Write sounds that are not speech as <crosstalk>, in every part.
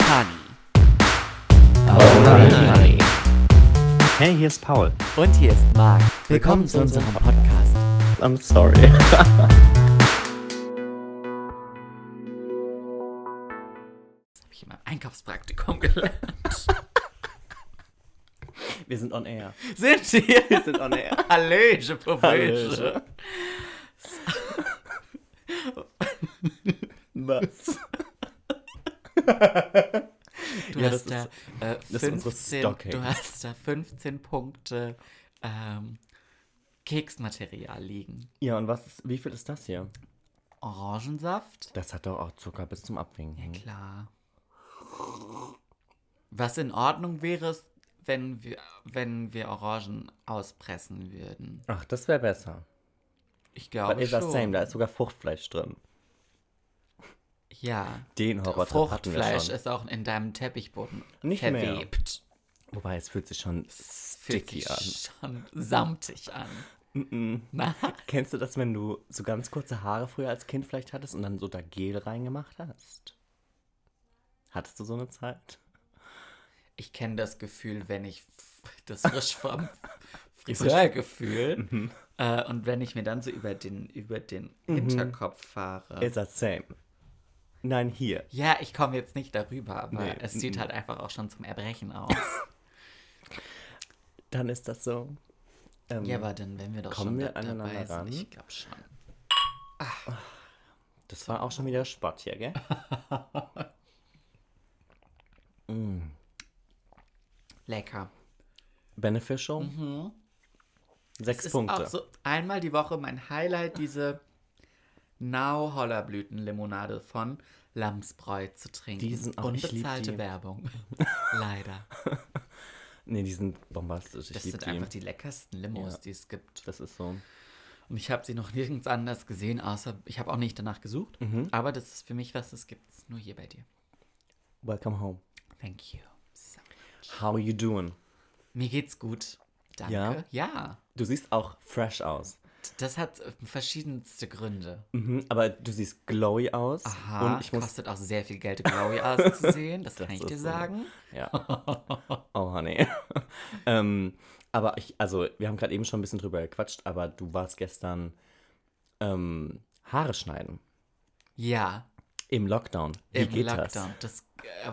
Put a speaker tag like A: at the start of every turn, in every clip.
A: Honey.
B: Honey.
C: Hey, hier ist Paul.
A: Und hier ist Marc. Willkommen zu unserem Podcast.
C: I'm sorry.
A: Das habe ich in meinem Einkaufspraktikum gelernt.
C: Wir sind on air.
A: Sind wir?
C: Wir sind on air.
A: Hallöche, Popöche.
C: Was?
A: Du <laughs>
C: Ja,
A: hast da äh,
C: ist unsere
A: 15,
C: Stocking.
A: du hast da 15 Punkte ähm, Keksmaterial liegen.
C: Ja, und was ist, wie viel ist das hier?
A: Orangensaft?
C: Das hat doch auch Zucker bis zum Abwinken.
A: Klar. Was in Ordnung wäre, wenn wir, wenn wir Orangen auspressen würden.
C: Ach, das wäre besser.
A: Ich glaube schon.
C: same, da ist sogar Fruchtfleisch drin.
A: Ja.
C: Den wir
A: Fruchtfleisch ist auch in deinem Teppichboden
C: Nicht mehr.
A: verwebt.
C: Wobei, es fühlt sich schon
A: Es fühlt
C: sticky
A: sich
C: an.
A: schon samtig an.
C: Kennst du das, wenn du so ganz kurze Haare früher als Kind vielleicht hattest und dann so da Gel reingemacht hast? Hattest du so eine Zeit?
A: Ich kenne das Gefühl, wenn ich das <laughs> frisch vom Friseurgefühl
C: Mhm.
A: äh, und wenn ich mir dann so über den, über den Hinterkopf fahre.
C: It's the same. Nein, hier.
A: Ja, ich komme jetzt nicht darüber, aber
C: Nee,
A: es sieht
C: mm.
A: halt einfach auch schon zum Erbrechen aus. <laughs>
C: Dann ist das so. Ähm,
A: ja, aber dann, wenn wir doch
C: Kommen
A: schon
C: wir
A: da, dabei
C: aneinander
A: sind,
C: ran?
A: ich glaube schon.
C: Das war auch schon wieder Spott hier, gell? <laughs>
A: Lecker.
C: Beneficial. Sechs
A: Es ist
C: Punkte.
A: so einmal die Woche mein Highlight, diese Nau-Hollerblüten-Limonade von Lamsbräu zu trinken.
C: Die sind auch-
A: Unbezahlte
C: die.
A: Werbung. <laughs> Leider. <laughs>
C: Nee, die sind bombastisch. Ich
A: Das sind
C: die.
A: einfach die leckersten Limos,
C: Ja.
A: die es gibt.
C: Das ist so.
A: Und ich habe sie noch nirgends anders gesehen, außer ich habe auch nicht danach gesucht.
C: Mhm.
A: Aber das ist für mich was, das gibt es nur hier bei dir.
C: Welcome home.
A: Thank you. So much.
C: How you doing?
A: Mir geht's gut. Danke.
C: Ja?
A: Ja.
C: Du siehst auch fresh aus.
A: Das hat äh, verschiedenste Gründe.
C: Mhm, aber du siehst glowy aus.
A: Aha,
C: Und ich muss.
A: kostet auch sehr viel Geld, Glowy auszusehen. Das, <laughs> kann
C: Das
A: ich dir
C: so.
A: sagen.
C: Ja. <laughs> Oh, honey. <laughs> ähm, aber ich, also, wir haben gerade eben schon ein bisschen drüber gequatscht, aber du warst gestern ähm, Haare schneiden.
A: Ja,
C: Im Lockdown. Wie
A: im
C: geht
A: Lockdown. Das, äh,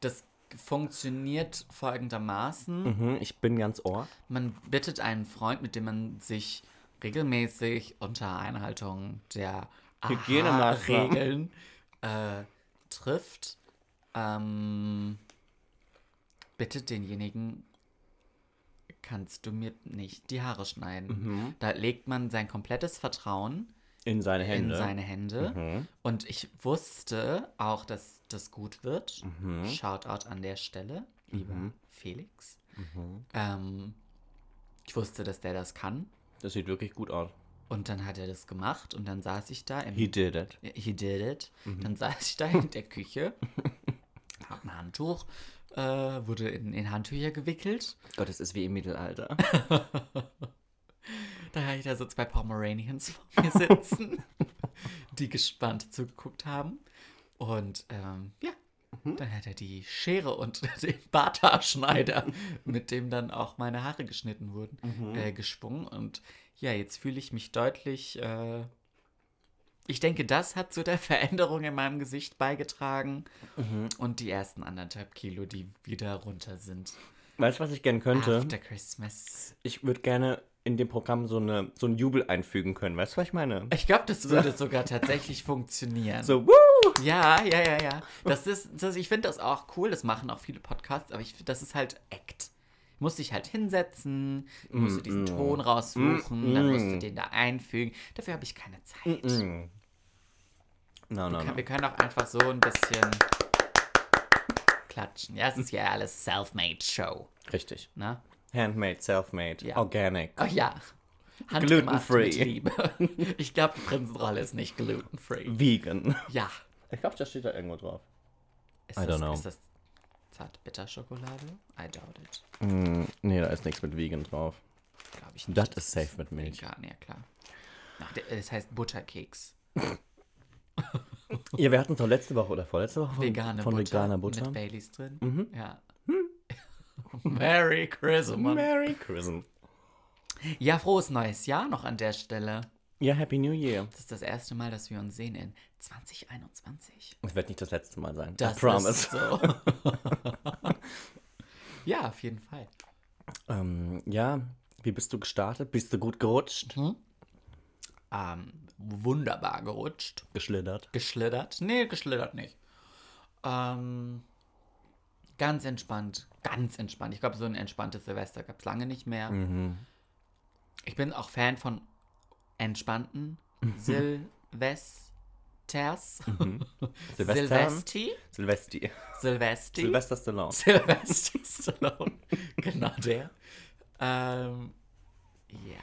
A: das funktioniert folgendermaßen.
C: das? Mhm, ich bin ganz ohr.
A: Man bittet einen Freund, mit dem man sich regelmäßig unter Einhaltung der
C: Hygienemaßnahmen.
A: Regeln äh, trifft, ähm, bittet denjenigen, kannst du mir nicht die Haare schneiden. Da legt man sein komplettes Vertrauen
C: In seine Hände.
A: in seine Hände.
C: Mhm.
A: Und ich wusste auch, dass das gut wird.
C: Mhm.
A: Shoutout an der Stelle, lieber Felix. Ähm, ich wusste, dass der das kann.
C: Das sieht wirklich gut aus.
A: Und dann hat er das gemacht und dann saß ich da im
C: He did it.
A: He did it.
C: Mhm.
A: Dann saß ich da in der Küche, <laughs> hab ein Handtuch, äh, wurde in, in Handtücher gewickelt.
C: Gott, es ist wie im Mittelalter. <laughs>
A: Da hatte ich da so zwei Pomeranians vor mir sitzen, <laughs> die gespannt zugeguckt haben. Und ähm, ja,
C: Mhm.
A: dann hat er die Schere und <laughs> den Barthaarschneider, <laughs> mit dem dann auch meine Haare geschnitten wurden,
C: Mhm.
A: äh, geschwungen. Und ja, jetzt fühle ich mich deutlich. Äh, ich denke, das hat zu der Veränderung in meinem Gesicht beigetragen.
C: Mhm.
A: Und die ersten anderthalb Kilo, die wieder runter sind.
C: Weißt du, was ich gerne könnte?
A: After Christmas.
C: Ich würde gerne in dem Programm so, eine, so einen Jubel einfügen können. Weißt du, was ich meine?
A: Ich glaube, das würde <laughs> sogar tatsächlich funktionieren.
C: So, woo!
A: Ja, ja, ja, ja. Das ist, das, ich finde das auch cool. Das machen auch viele Podcasts, aber ich, das ist halt Act. Muss dich halt hinsetzen, musst du diesen Ton raussuchen, dann musst du den da einfügen. Dafür habe ich keine Zeit.
C: Mm. No, no,
A: Kann-
C: no.
A: Wir können auch einfach so ein bisschen klatschen. Ja, es ist ja alles Self-Made Show.
C: Richtig.
A: Ne?
C: Handmade, self-made,
A: Ja.
C: organic.
A: Ach ja. Handgemacht
C: Gluten-free.
A: mit Liebe. <laughs> Ich glaube, die Prinzenrolle ist nicht gluten-free.
C: Vegan.
A: Ja.
C: Ich glaube, das steht da irgendwo drauf.
A: Ist
C: I
A: das,
C: don't know.
A: Ist das Zartbitterschokolade? I doubt it.
C: Mm, nee, da ist nichts mit vegan drauf.
A: Glaube ich nicht.
C: Das ist safe mit Milch.
A: Vegan, ja klar. Ach, Es heißt Butterkeks. <laughs>
C: Ja, wir hatten es doch letzte Woche oder vorletzte Woche von,
A: Vegane
C: von
A: Butter
C: veganer Butter.
A: mit Baileys drin.
C: Mhm.
A: Ja. <laughs> Merry Christmas.
C: Merry Christmas.
A: Ja, frohes neues Jahr noch an der Stelle.
C: Ja, Happy New Year.
A: Das ist das erste Mal, dass wir uns sehen in 2021.
C: Es wird nicht das letzte Mal sein.
A: Das
C: I promise.
A: ist so. <laughs> ja, auf jeden Fall.
C: Ähm, ja, wie bist du gestartet? Bist du gut gerutscht?
A: Ähm, wunderbar gerutscht.
C: Geschlittert?
A: Geschlittert? Nee, geschlittert nicht. Ähm, ganz entspannt. Ganz entspannt. Ich glaube, so ein entspanntes Silvester gab es lange nicht mehr.
C: Mhm.
A: Ich bin auch Fan von entspannten Silvesters.
C: Silvester?
A: Silvesti.
C: Silvesti.
A: Silvesti.
C: Sylvester Stallone.
A: Sylvester Stallone. <laughs> genau der. Ähm, ja.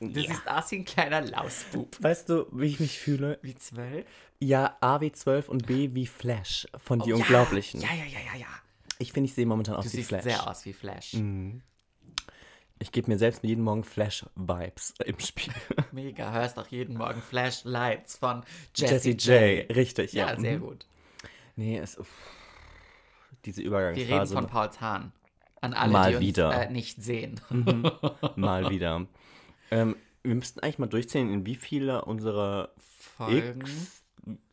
A: Du
C: Ja.
A: siehst aus wie ein kleiner Lausbub.
C: Weißt du, wie ich mich fühle?
A: Wie zwölf?
C: Ja, A wie 12 und B wie Flash von Die
A: Oh, ja.
C: Unglaublichen.
A: Ja, ja, ja, ja, ja.
C: Ich finde, ich sehe momentan aus
A: Du
C: wie
A: siehst
C: Flash.
A: sehr aus wie Flash.
C: Ich gebe mir selbst jeden Morgen Flash-Vibes <laughs> im Spiel.
A: Mega. Hörst auch jeden Morgen Flashlights von
C: Jesse
A: Jessie
C: J.
A: J.
C: Richtig,
A: Ja,
C: ja.
A: sehr
C: Mhm.
A: gut.
C: Nee, es, uff. diese
A: Wir
C: Übergangsphase.
A: reden von Pauls Hahn. An alle,
C: Mal
A: die uns
C: wieder.
A: Äh, nicht sehen. <laughs>
C: Mal wieder. Ähm, wir müssten eigentlich mal durchzählen, in wie viele unserer
A: Folgen.
C: X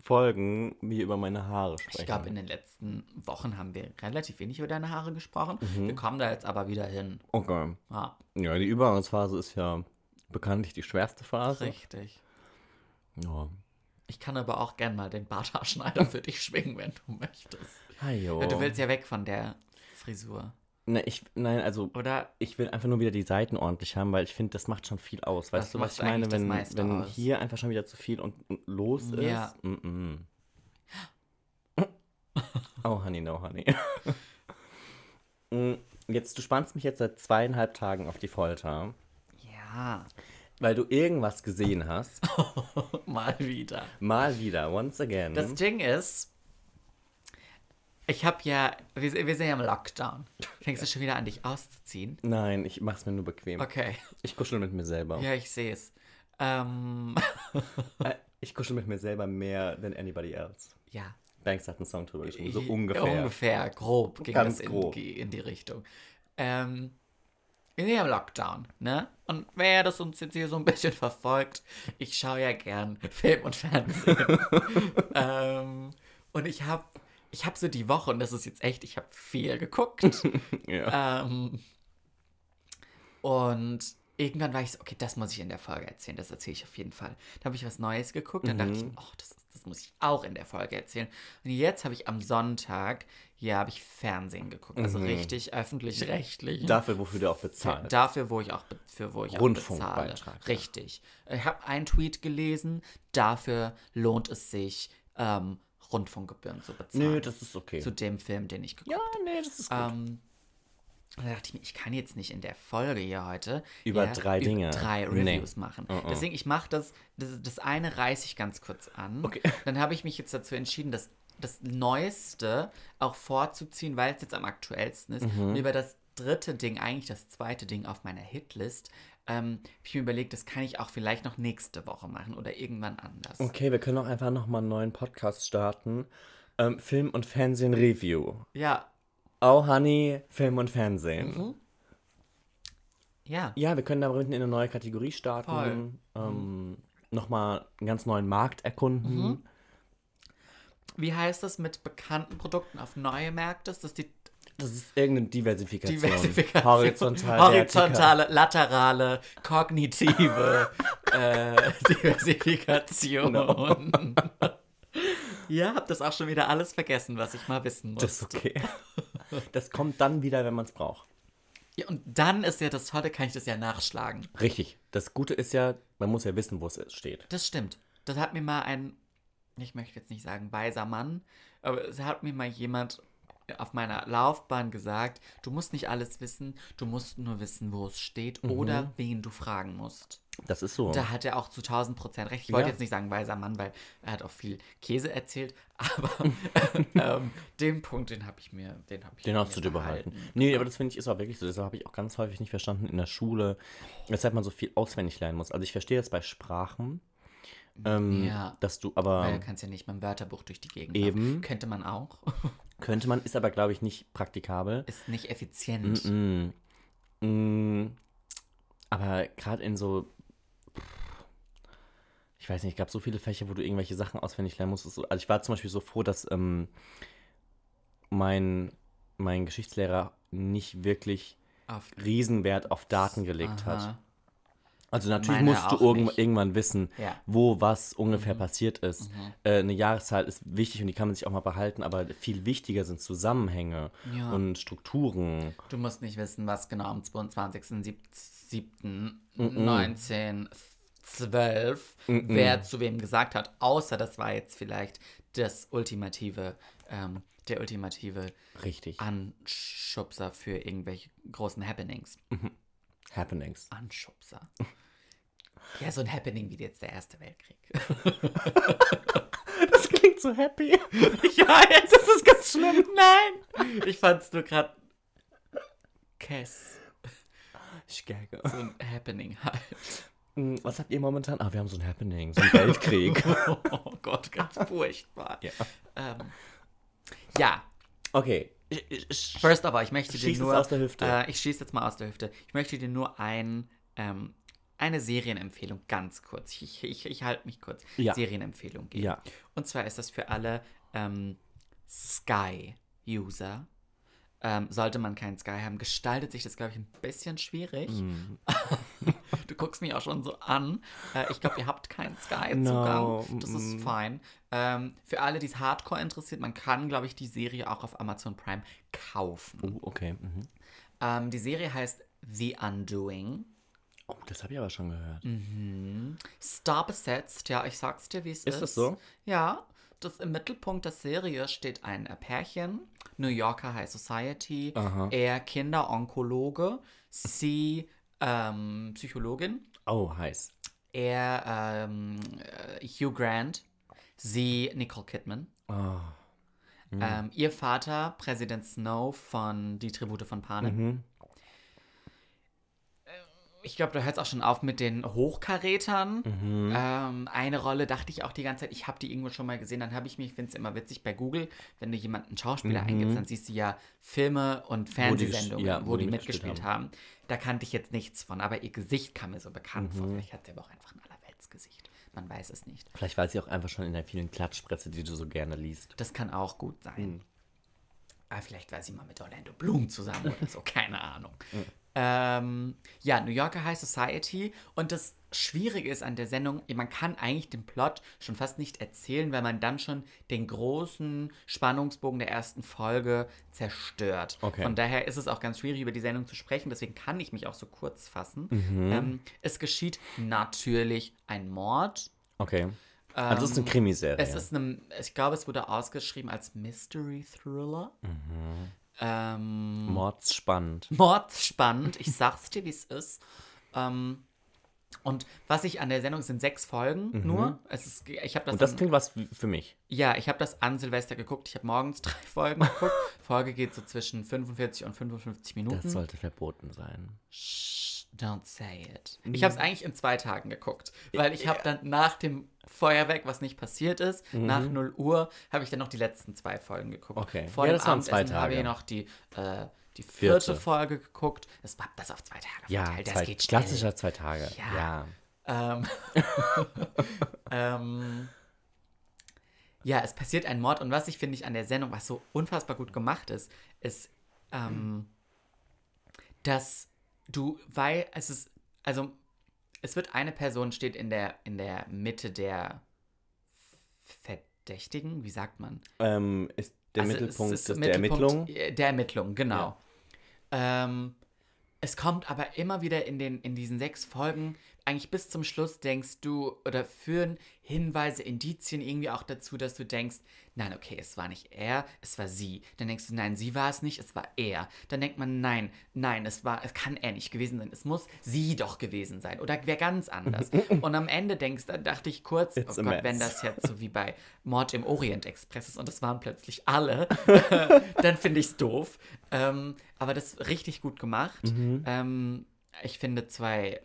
C: Folgen wir über meine Haare sprechen.
A: Ich glaube, in den letzten Wochen haben wir relativ wenig über deine Haare gesprochen.
C: Mhm.
A: Wir kommen da jetzt aber wieder hin.
C: Okay.
A: Ja,
C: Ja, die Übergangsphase ist ja bekanntlich die schwerste Phase.
A: richtig.
C: Ja.
A: Ich kann aber auch gern mal den Barthaarschneider <laughs> für dich schwingen, wenn du möchtest. Ja, du willst ja weg von der Frisur,
C: Ne, ich, nein, also
A: oder?
C: ich will einfach nur wieder die Seiten ordentlich haben, weil ich finde, das macht schon viel aus. Weißt
A: Das
C: du, was ich meine? Wenn, wenn
A: aus.
C: hier einfach schon wieder zu viel und und los ist.
A: Ja.
C: Mm -mm. Oh, honey, no, honey. <laughs> Mm, Jetzt, du spannst mich jetzt seit zweieinhalb Tagen auf die Folter,
A: Ja,
C: weil du irgendwas gesehen hast. <laughs>
A: mal wieder.
C: Mal wieder, once again.
A: Das Ding ist, ich habe ja, wir, wir sind ja im Lockdown. Fängst du schon wieder an, dich auszuziehen?
C: Nein, ich mach's mir nur bequem.
A: Okay,
C: Ich kuschel mit mir selber.
A: ja, ich sehe es. Ähm, <laughs>
C: Äh, Ich kuschel mit mir selber mehr than anybody else.
A: ja.
C: Banks hat einen Song drüber geschrieben, so
A: I-
C: ungefähr.
A: Ungefähr, grob ging
C: Ganz
A: das in,
C: grob.
A: die- in die Richtung. Ähm, wir sind ja im Lockdown, ne? Und wer das uns jetzt hier so ein bisschen verfolgt, ich schaue ja gern Film und Fernsehen. <laughs> ähm, und ich habe ich hab so die Woche, und das ist jetzt echt, ich habe viel geguckt. <laughs>
C: Ja.
A: ähm, und irgendwann war ich so, okay, das muss ich in der Folge erzählen, das erzähle ich auf jeden Fall. Da habe ich was Neues geguckt, dann dachte ich,
C: Mhm.
A: oh, das, das muss ich auch in der Folge erzählen. Und jetzt habe ich am Sonntag, ja, habe ich Fernsehen geguckt, also
C: Mhm.
A: richtig öffentlich-rechtlich.
C: Dafür, wofür du auch
A: Für,
C: bezahlt.
A: dafür, wo ich auch, für wo ich auch bezahle.
C: Rundfunkbeitrag.
A: Richtig. Ich habe einen Tweet gelesen, dafür lohnt es sich, ähm, Rundfunkgebühren zu bezahlen.
C: Nö, das ist okay.
A: zu dem Film, den ich geguckt
C: ja, nee, das ist gut.
A: ähm, und da dachte ich mir, ich kann jetzt nicht in der Folge hier heute
C: Über drei Dinge.
A: drei
C: Nee.
A: Reviews machen.
C: Uh-uh.
A: Deswegen, ich mache das, das, das eine reiße ich ganz kurz an.
C: Okay. <laughs>
A: Dann habe ich mich jetzt dazu entschieden, das, das Neueste auch vorzuziehen, weil es jetzt am aktuellsten ist.
C: Mhm.
A: Und über das dritte Ding, eigentlich das zweite Ding auf meiner Hitlist, ähm, habe ich mir überlegt, das kann ich auch vielleicht noch nächste Woche machen oder irgendwann anders.
C: Okay, wir können auch einfach nochmal einen neuen Podcast starten. Ähm, Film und Fernsehen Review.
A: Ja,
C: Oh, Honey, Film und Fernsehen.
A: Mhm. ja.
C: Ja, wir können da mitten in eine neue Kategorie starten. Ähm, Nochmal einen ganz neuen Markt erkunden.
A: Mhm. Wie heißt das mit bekannten Produkten auf neue Märkte? Ist das die
C: Das ist irgendeine Diversifikation.
A: Diversifikation?
C: Horizontal,
A: horizontale, laterale, kognitive <laughs> äh, Diversifikation. ja, hab das auch schon wieder alles vergessen, was ich mal wissen muss.
C: Das ist okay. <laughs> Das kommt dann wieder, wenn man es braucht.
A: Ja, und dann ist ja das Tolle, kann ich das ja nachschlagen.
C: Richtig. Das Gute ist ja, man muss ja wissen, wo es steht.
A: Das stimmt. Das hat mir mal ein, ich möchte jetzt nicht sagen weiser Mann, aber es hat mir mal jemand auf meiner Laufbahn gesagt, du musst nicht alles wissen, du musst nur wissen, wo es steht
C: Mhm.
A: oder wen du fragen musst.
C: Das ist so.
A: Da hat er auch zu 1000 Prozent recht. Ich wollte
C: Ja.
A: jetzt nicht sagen weiser Mann, weil er hat auch viel Käse erzählt, <laughs> aber <laughs> ähm, den Punkt, den habe ich mir, den habe ich
C: Den hast du dir behalten. Nee, aber das finde ich ist auch wirklich so. Das habe ich auch ganz häufig nicht verstanden in der Schule, weshalb man so viel auswendig lernen muss. Also ich verstehe das bei Sprachen. Ähm,
A: Ja.
C: Dass du aber
A: Weil du kannst ja nicht mit dem Wörterbuch durch die Gegend
C: Eben.
A: laufen. Könnte man auch. <laughs>
C: könnte man, ist aber glaube ich nicht praktikabel.
A: Ist nicht effizient.
C: Mm, mm, aber gerade in so, ich weiß nicht, es gab so viele Fächer, wo du irgendwelche Sachen auswendig lernen musstest. Also ich war zum Beispiel so froh, dass ähm, mein, mein Geschichtslehrer nicht wirklich
A: Auf,
C: Riesenwert auf Daten gelegt hat. Also natürlich
A: Meine
C: musst du irgend, irgendwann wissen,
A: Ja.
C: wo was ungefähr
A: Mhm.
C: passiert ist. Äh, eine Jahreszahl ist wichtig und die kann man sich auch mal behalten, aber viel wichtiger sind Zusammenhänge
A: Ja.
C: und Strukturen.
A: Du musst nicht wissen, was genau am 22.07.1912 wer zu wem gesagt hat, außer das war jetzt vielleicht das ultimative, ähm, der ultimative
C: Richtig.
A: Anschubser für irgendwelche großen Happenings.
C: Happenings.
A: Anschubser. Ja, so ein Happening wie jetzt der Erste Weltkrieg. <laughs>
C: Das klingt so happy.
A: ja, jetzt ist es ganz schlimm. Nein! Ich fand's nur gerade Kess.
C: Ich gagge.
A: So ein Happening halt.
C: Mm, Was habt ihr momentan? Ah, wir haben so ein Happening, so ein Weltkrieg. <laughs>
A: Oh Gott, ganz furchtbar.
C: ja.
A: Ähm, ja,
C: Okay.
A: First all, ich möchte dir nur.
C: aus der Hüfte.
A: Äh, ich schieße jetzt mal aus der Hüfte. Ich möchte dir nur ein, ähm, eine Serienempfehlung ganz kurz. Ich, ich, ich halte mich kurz.
C: Ja.
A: Serienempfehlung geben.
C: Ja.
A: Und zwar ist das für alle ähm, Sky-User. Ähm, sollte man keinen Sky haben, gestaltet sich das, glaube ich, ein bisschen schwierig.
C: Mm. <laughs> <laughs>
A: Du guckst mich auch schon so an. Äh, ich glaube, ihr habt keinen
C: No,
A: Sky-Zugang. Das ist
C: mm.
A: fein. Ähm, für alle, die es hardcore interessiert, man kann, glaube ich, die Serie auch auf Amazon Prime kaufen.
C: Oh, okay. Mhm.
A: Ähm, die Serie heißt The Undoing.
C: Oh, das habe ich aber schon gehört.
A: Mhm. Star besetzt, ja, ich sag's dir, wie es ist.
C: Ist das so?
A: Ja. Das im Mittelpunkt der Serie steht ein äh, Pärchen, New Yorker High Society,
C: Aha.
A: er Kinderonkologe, sie ähm, Psychologin,
C: Oh, heiß.
A: er ähm, äh, Hugh Grant, sie Nicole Kidman.
C: Oh.
A: Ähm, ihr Vater, Präsident Snow von Die Tribute von Panem.
C: Mhm.
A: Ich glaube, da hört es auch schon auf mit den Hochkarätern.
C: Mhm.
A: Ähm, eine Rolle dachte ich auch die ganze Zeit, ich habe die irgendwo schon mal gesehen, dann habe ich mich, ich finde es immer witzig bei Google, wenn du jemanden Schauspieler
C: Mhm.
A: eingibst, dann siehst du ja Filme und Fernsehsendungen,
C: ja,
A: wo,
C: wo
A: die
C: die
A: mitgespielt
C: mitgespielt
A: haben. Da kannte ich jetzt nichts von, aber ihr Gesicht kam mir so bekannt
C: Mhm.
A: vor. Vielleicht hat sie aber auch einfach ein Allerweltsgesicht. Man weiß es nicht.
C: Vielleicht war sie auch einfach schon in der vielen Klatschpresse, die du so gerne liest.
A: Das kann auch gut sein.
C: Mhm.
A: Aber vielleicht war sie mal mit Orlando Bloom zusammen oder so, <laughs> keine Ahnung. Ähm, ja, New Yorker High Society. Und das Schwierige ist an der Sendung, man kann eigentlich den Plot schon fast nicht erzählen, weil man dann schon den großen Spannungsbogen der ersten Folge zerstört.
C: Okay.
A: Von daher ist es auch ganz schwierig, über die Sendung zu sprechen. Deswegen kann ich mich auch so kurz fassen.
C: Mhm.
A: Ähm, es geschieht natürlich ein Mord.
C: Okay. Also es ist eine Krimiserie.
A: Es ist eine, ich glaube, es wurde ausgeschrieben als Mystery Thriller.
C: Mhm.
A: Ähm,
C: Mordsspannend.
A: Mordspannend. Ich sag's dir, wie es ist. Ähm, und was ich an der Sendung sind sechs Folgen nur. Es ist, ich habe das,
C: Mhm. Und das
A: an-
C: klingt was für mich.
A: ja, ich habe das an Silvester geguckt. Ich habe morgens <laughs> drei Folgen geguckt. Folge geht so zwischen 45 und 55 Minuten.
C: Das sollte verboten sein.
A: Shh, don't say it. Ich habe es eigentlich in zwei Tagen geguckt, weil ich habe dann nach dem Feuerwerk, was nicht passiert ist, nach 0 Uhr, habe ich dann noch die letzten zwei Folgen geguckt.
C: Okay.
A: Vor
C: Ja,
A: dem Abendessen habe ich noch die, äh, die vierte,
C: Vierte.
A: Folge geguckt. Das war das auf zwei Tage
C: Ja,
A: verteilt. Das
C: zwei,
A: geht schnell.
C: klassischer zwei Tage.
A: Ja.
C: Ja.
A: Ähm, <laughs> ähm, ja, es passiert ein Mord und was ich finde ich an der Sendung, was so unfassbar gut gemacht ist, ist, ähm, dass du, weil es ist, also es wird eine Person steht in der in der Mitte der Verdächtigen, wie sagt man?
C: Ähm, ist der
A: Also
C: Mittelpunkt
A: ist
C: des- der Ermittlung?
A: äh, Der Ermittlung, genau. Ähm, es kommt aber immer wieder in, den, in diesen sechs Folgen, eigentlich bis zum Schluss denkst du, oder führen Hinweise, Indizien irgendwie auch dazu, dass du denkst, nein, okay, es war nicht er, es war sie. Dann denkst du, nein, sie war es nicht, es war er. Dann denkt man, nein, nein, es war, es kann er nicht gewesen sein, es muss sie doch gewesen sein oder wer ganz anders. <laughs> Und am Ende denkst, da dachte ich kurz,
C: It's
A: oh Gott, wenn
C: mess.
A: das jetzt so wie bei Mord im Orient Express ist und es waren plötzlich alle, <laughs> dann finde ich es doof. Ähm, aber das ist richtig gut gemacht.
C: Mhm.
A: Ähm, ich finde zwei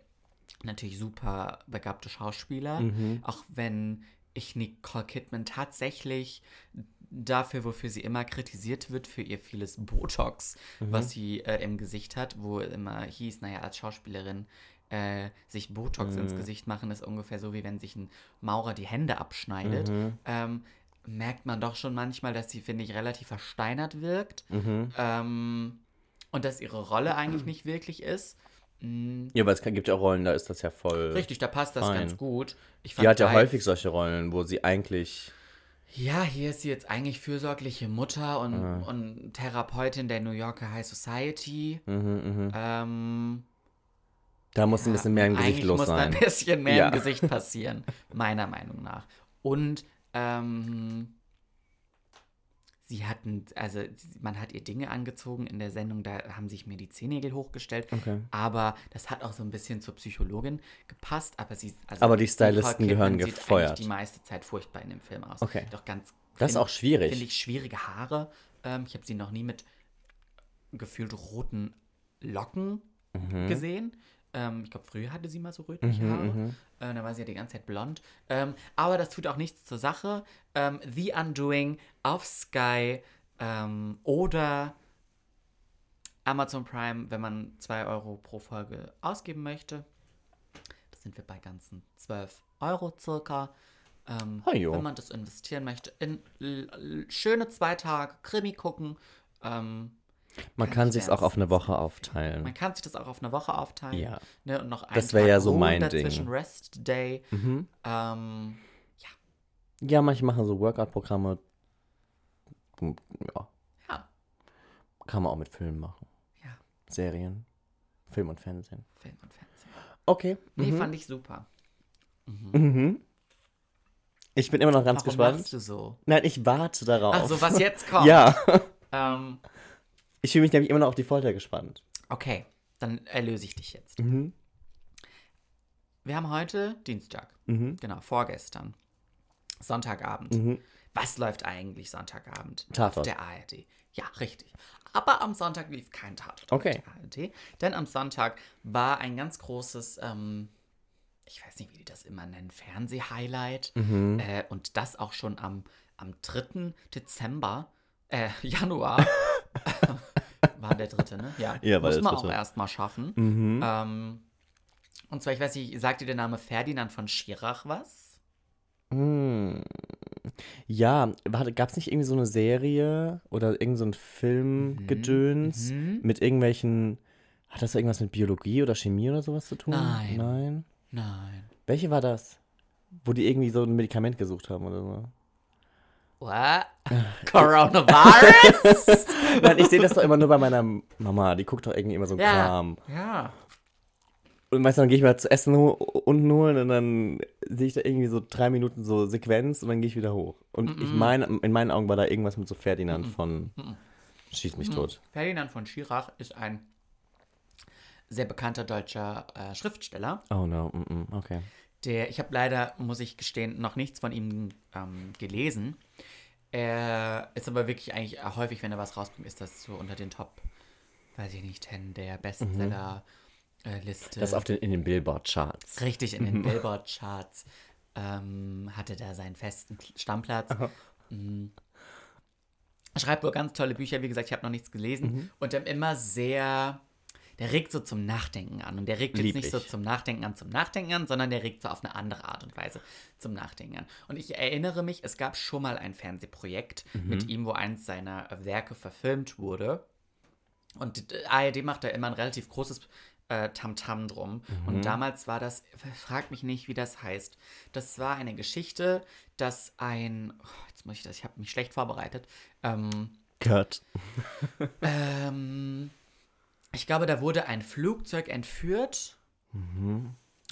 A: natürlich super begabte Schauspieler.
C: Mhm.
A: Auch wenn ich Nicole Kidman tatsächlich dafür, wofür sie immer kritisiert wird, für ihr vieles Botox,
C: Mhm.
A: was sie äh, im Gesicht hat, wo immer hieß, naja, als Schauspielerin äh, sich Botox
C: Mhm.
A: ins Gesicht machen, ist ungefähr so, wie wenn sich ein Maurer die Hände abschneidet.
C: Mhm.
A: Ähm, merkt man doch schon manchmal, dass sie, finde ich, relativ versteinert wirkt.
C: Mhm.
A: Ähm, und dass ihre Rolle eigentlich nicht wirklich ist. Mm,
C: Ja, weil es gibt ja auch Rollen, da ist das ja voll.
A: Richtig, da passt das
C: fein.
A: ganz gut. Ich
C: Die hat ja häufig solche Rollen, wo sie eigentlich.
A: Ja, hier ist sie jetzt eigentlich fürsorgliche Mutter und,
C: Ah.
A: und Therapeutin der New Yorker High Society.
C: Mhm, mhm.
A: Ähm,
C: Da muss ein bisschen mehr im Gesicht los
A: muss da ein
C: sein.
A: bisschen mehr
C: Ja.
A: im Gesicht passieren, meiner Meinung nach. Und ähm, sie hatten, also man hat ihr Dinge angezogen in der Sendung, da haben sich mir die Zehennägel hochgestellt.
C: Okay.
A: Aber das hat auch so ein bisschen zur Psychologin gepasst. Aber sie, also
C: Aber die Stylisten gehören
A: sieht
C: gefeuert.
A: die meiste Zeit furchtbar in dem Film aus.
C: Okay.
A: Doch ganz.
C: Das ist auch schwierig.
A: Finde ich schwierige Haare. Ähm, ich habe sie noch nie mit gefühlt roten Locken
C: Mhm.
A: gesehen. Ähm, ich glaube, früher hatte sie mal so rötliche
C: Mhm,
A: Haare.
C: mhm.
A: Äh, da war sie ja die ganze Zeit blond. Ähm, aber das tut auch nichts zur Sache. Ähm, The Undoing auf Sky ähm, oder Amazon Prime, wenn man 2 Euro pro Folge ausgeben möchte. Da sind wir bei ganzen 12 Euro circa. Ähm,
C: Ah,
A: wenn man das investieren möchte. In schöne zwei Tage Krimi gucken. Ähm,
C: Man
A: Kann
C: kann
A: ich
C: sich auch auf eine Woche aufteilen.
A: man kann sich das auch auf eine Woche aufteilen.
C: Ja.
A: Ne, und noch einen
C: Das wär
A: Tag
C: ja so mein
A: dazwischen
C: Ding.
A: Rest Day.
C: Mhm.
A: Ähm,
C: Ja, manche machen so Workout-Programme. Hm, Ja,
A: ja,
C: kann man auch mit Filmen machen.
A: ja,
C: Serien, Film und Fernsehen.
A: Film und Fernsehen.
C: Okay.
A: Nee,
C: mhm.
A: fand ich super.
C: Mhm. Ich bin immer noch ganz
A: Warum
C: gespannt.
A: machst du so?
C: Nein, ich warte darauf.
A: Ach so, was jetzt kommt. <laughs>
C: Ja.
A: Ähm,
C: Ich fühle mich nämlich immer noch auf die Folter gespannt.
A: okay, dann erlöse ich dich jetzt.
C: Mhm.
A: Wir haben heute Dienstag.
C: Mhm.
A: Genau, vorgestern. Sonntagabend.
C: Mhm.
A: Was läuft eigentlich Sonntagabend
C: Tatort.
A: auf der ARD? Ja, richtig. Aber am Sonntag lief kein Tatort
C: Okay.
A: auf der ARD. Denn am Sonntag war ein ganz großes, ähm, ich weiß nicht, wie die das immer nennen, Fernseh-Highlight.
C: Mhm.
A: Äh, und das auch schon am, am 3. Dezember, äh, <laughs> Januar. <laughs> <laughs> war der dritte, ne? Ja,
C: Ja,
A: muss man auch erstmal schaffen.
C: Mhm.
A: Ähm, und zwar, ich weiß nicht, sagt dir der Name Ferdinand von Schirach was?
C: Mm. Ja, gab es nicht irgendwie so eine Serie oder irgend so ein Filmgedöns
A: Mhm.
C: mit irgendwelchen. Hat das irgendwas mit Biologie oder Chemie oder sowas zu tun?
A: Nein.
C: Nein.
A: Nein.
C: Welche war das? Wo die irgendwie so ein Medikament gesucht haben oder so.
A: What? <laughs> Coronavirus? <laughs>
C: Nein, ich sehe das doch immer nur bei meiner Mama. Die guckt doch irgendwie immer so einen
A: ja.
C: Kram.
A: Ja.
C: Und meistens dann gehe ich mal zu essen ho- unten holen und dann sehe ich da irgendwie so drei Minuten so Sequenz und dann gehe ich wieder hoch. Und ich meine, in meinen Augen war da irgendwas mit so Ferdinand von Schieß mich tot.
A: Ferdinand von Schirach ist ein sehr bekannter deutscher äh, Schriftsteller.
C: Oh no, mm -mm, okay.
A: Der, ich habe leider, muss ich gestehen, noch nichts von ihm ähm, gelesen. Er ist aber wirklich eigentlich äh, häufig, wenn er was rausbringt, ist das so unter den Top, weiß ich nicht, 10 der Bestseller-Liste.
C: Das auf den, in den Billboard-Charts.
A: Richtig, in den Billboard-Charts ähm, hatte da seinen festen Stammplatz. Mhm. Schreibt wohl ganz tolle Bücher, wie gesagt, ich habe noch nichts gelesen. Und dann immer sehr, der regt so zum Nachdenken an. Und der regt jetzt
C: Lieb
A: nicht so zum Nachdenken an, zum Nachdenken an, sondern der regt so auf eine andere Art und Weise zum Nachdenken an. Und ich erinnere mich, es gab schon mal ein Fernsehprojekt mit ihm, wo eins seiner Werke verfilmt wurde. Und die ARD macht da immer ein relativ großes äh, Tamtam drum. Und damals war das, frag mich nicht, wie das heißt. Das war eine Geschichte, dass ein, oh, jetzt muss ich das, ich habe mich schlecht vorbereitet. Ähm,
C: Kurt. <laughs>
A: ähm, ich glaube, da wurde ein Flugzeug entführt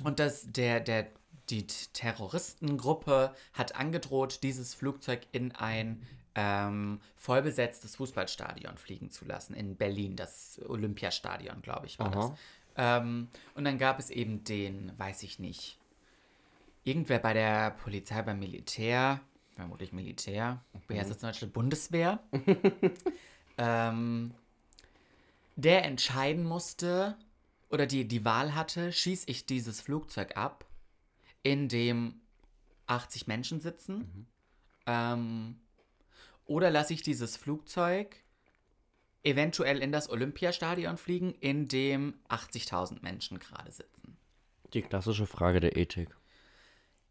A: und das, der, der, die Terroristengruppe hat angedroht, dieses Flugzeug in ein ähm, vollbesetztes Fußballstadion fliegen zu lassen. In Berlin, das Olympiastadion, glaube ich, war das.
C: Aha.
A: Ähm, und dann gab es eben den, weiß ich nicht, irgendwer bei der Polizei, beim Militär, vermutlich Militär, wie heißt das in Deutschland? Bundeswehr, <laughs> ähm, der entscheiden musste oder die, die Wahl hatte, schieße ich dieses Flugzeug ab, in dem 80 Menschen sitzen, ähm, oder lasse ich dieses Flugzeug eventuell in das Olympiastadion fliegen, in dem 80.000 Menschen gerade sitzen.
C: Die klassische Frage der Ethik.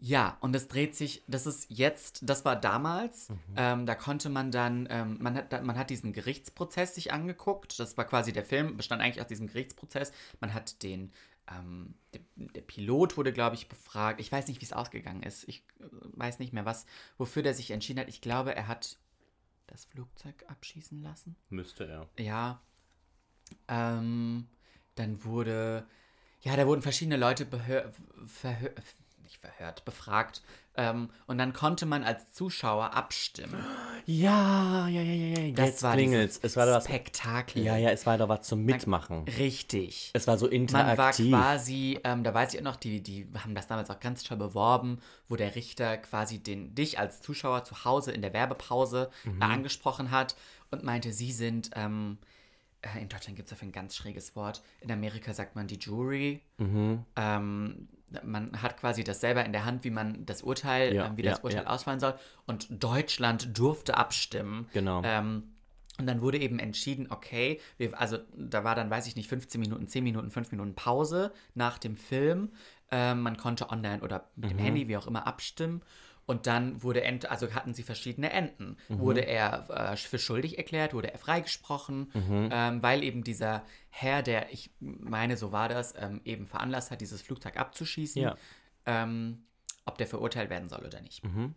A: Ja, und es dreht sich, das ist jetzt, das war damals, ähm, da konnte man dann, ähm, man, hat, man hat diesen Gerichtsprozess sich angeguckt, das war quasi der Film, bestand eigentlich aus diesem Gerichtsprozess, man hat den, ähm, der, der Pilot wurde, glaube ich, befragt, ich weiß nicht, wie es ausgegangen ist, ich äh, weiß nicht mehr, was, wofür der sich entschieden hat, ich glaube, er hat das Flugzeug abschießen lassen.
C: Müsste er.
A: Ja. Ähm, dann wurde, ja, da wurden verschiedene Leute behör, verhör, nicht verhört, befragt. Ähm, und dann konnte man als Zuschauer abstimmen.
C: Ja, ja, ja, ja, ja.
A: Das
C: Jetzt
A: war
C: klingelt's. Es war was.
A: Spektakel.
C: Ja, ja, es war da was zum Mitmachen.
A: Richtig.
C: Es war so
A: Man war
C: interaktiv.
A: quasi, ähm, da weiß ich auch noch, die, die haben das damals auch ganz toll beworben, wo der Richter quasi den, dich als Zuschauer zu Hause in der Werbepause
C: Mhm.
A: äh, angesprochen hat und meinte, sie sind, ähm, äh, in Deutschland gibt es dafür ein ganz schräges Wort, in Amerika sagt man die Jury.
C: Mhm.
A: Ähm, man hat quasi das selber in der Hand, wie man das Urteil,
C: Ja,
A: ähm, wie
C: ja,
A: das Urteil
C: ja.
A: ausfallen soll. Und Deutschland durfte abstimmen.
C: Genau.
A: Ähm, und dann wurde eben entschieden, okay, wir, also da war dann, weiß ich nicht, 15 Minuten, 10 Minuten, 5 Minuten Pause nach dem Film. Ähm, man konnte online oder mit dem
C: Mhm.
A: Handy, wie auch immer, abstimmen. Und dann wurde, ent also hatten sie verschiedene Enden.
C: Mhm.
A: Wurde er äh, für schuldig erklärt, wurde er freigesprochen,
C: Mhm.
A: ähm, weil eben dieser Herr, der, ich meine, so war das, ähm, eben veranlasst hat, dieses Flugzeug abzuschießen,
C: Ja.
A: ähm, ob der verurteilt werden soll oder nicht.
C: Mhm.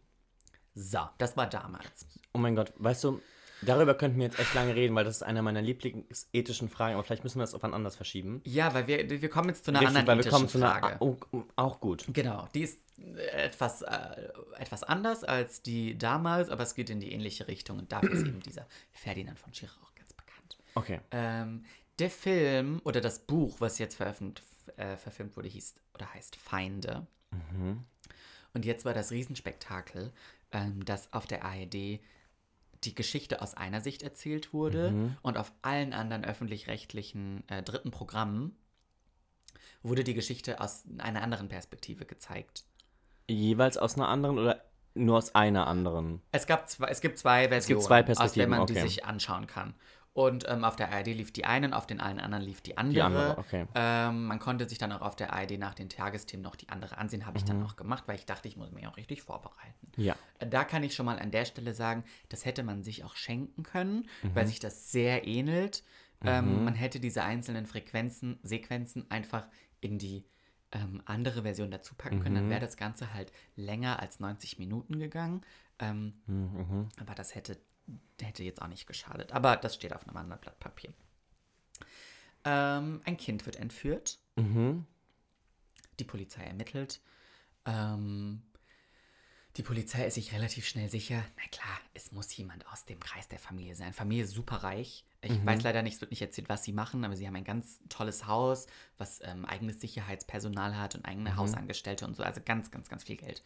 A: So, das war damals.
C: Oh mein Gott, weißt du, darüber könnten wir jetzt echt lange reden, weil das ist eine meiner lieblingsethischen Fragen, aber vielleicht müssen wir das auf wann anders verschieben.
A: Ja, weil wir, wir kommen jetzt zu einer
C: Richtig,
A: anderen
C: weil wir kommen zu einer.
A: Frage.
C: Oh, auch gut.
A: Genau, die ist äh, etwas, äh, etwas anders als die damals, aber es geht in die ähnliche Richtung und dafür ist eben dieser Ferdinand von Schirach auch ganz bekannt.
C: Okay.
A: Ähm, der Film oder das Buch, was jetzt äh, verfilmt wurde, hieß oder heißt Feinde. Und jetzt war das Riesenspektakel, ähm, dass auf der ARD die Geschichte aus einer Sicht erzählt wurde und auf allen anderen öffentlich-rechtlichen äh, dritten Programmen wurde die Geschichte aus einer anderen Perspektive gezeigt.
C: Jeweils aus einer anderen oder nur aus einer anderen?
A: Es, gab zwei, es gibt zwei Versionen,
C: zwei
A: aus der
C: Perspektiven,
A: man die
C: okay.
A: sich anschauen kann. Und ähm, auf der ARD lief die eine, und auf den allen anderen lief die andere.
C: andere, okay.
A: ähm, man konnte sich dann auch auf der ARD nach den Tagesthemen noch die andere ansehen. Habe ich
C: Mhm.
A: dann auch gemacht, weil ich dachte, ich muss mich auch richtig vorbereiten.
C: Ja.
A: Äh, Da kann ich schon mal an der Stelle sagen, das hätte man sich auch schenken können,
C: Mhm.
A: weil sich das sehr ähnelt. Ähm, man hätte diese einzelnen Frequenzen, Sequenzen einfach in die ähm, andere Version dazu packen können.
C: Mhm.
A: Dann wäre das Ganze halt länger als 90 Minuten gegangen. Ähm,
C: Mhm.
A: aber das hätte, hätte jetzt auch nicht geschadet. Aber das steht auf einem anderen Blatt Papier. Ähm, ein Kind wird entführt.
C: Mhm.
A: Die Polizei ermittelt. Ähm, die Polizei ist sich relativ schnell sicher, na klar, es muss jemand aus dem Kreis der Familie sein. Familie ist super reich. Ich weiß leider nicht, es wird nicht erzählt, was sie machen, aber sie haben ein ganz tolles Haus, was ähm, eigenes Sicherheitspersonal hat und eigene Hausangestellte und so. Also ganz, ganz, ganz viel Geld.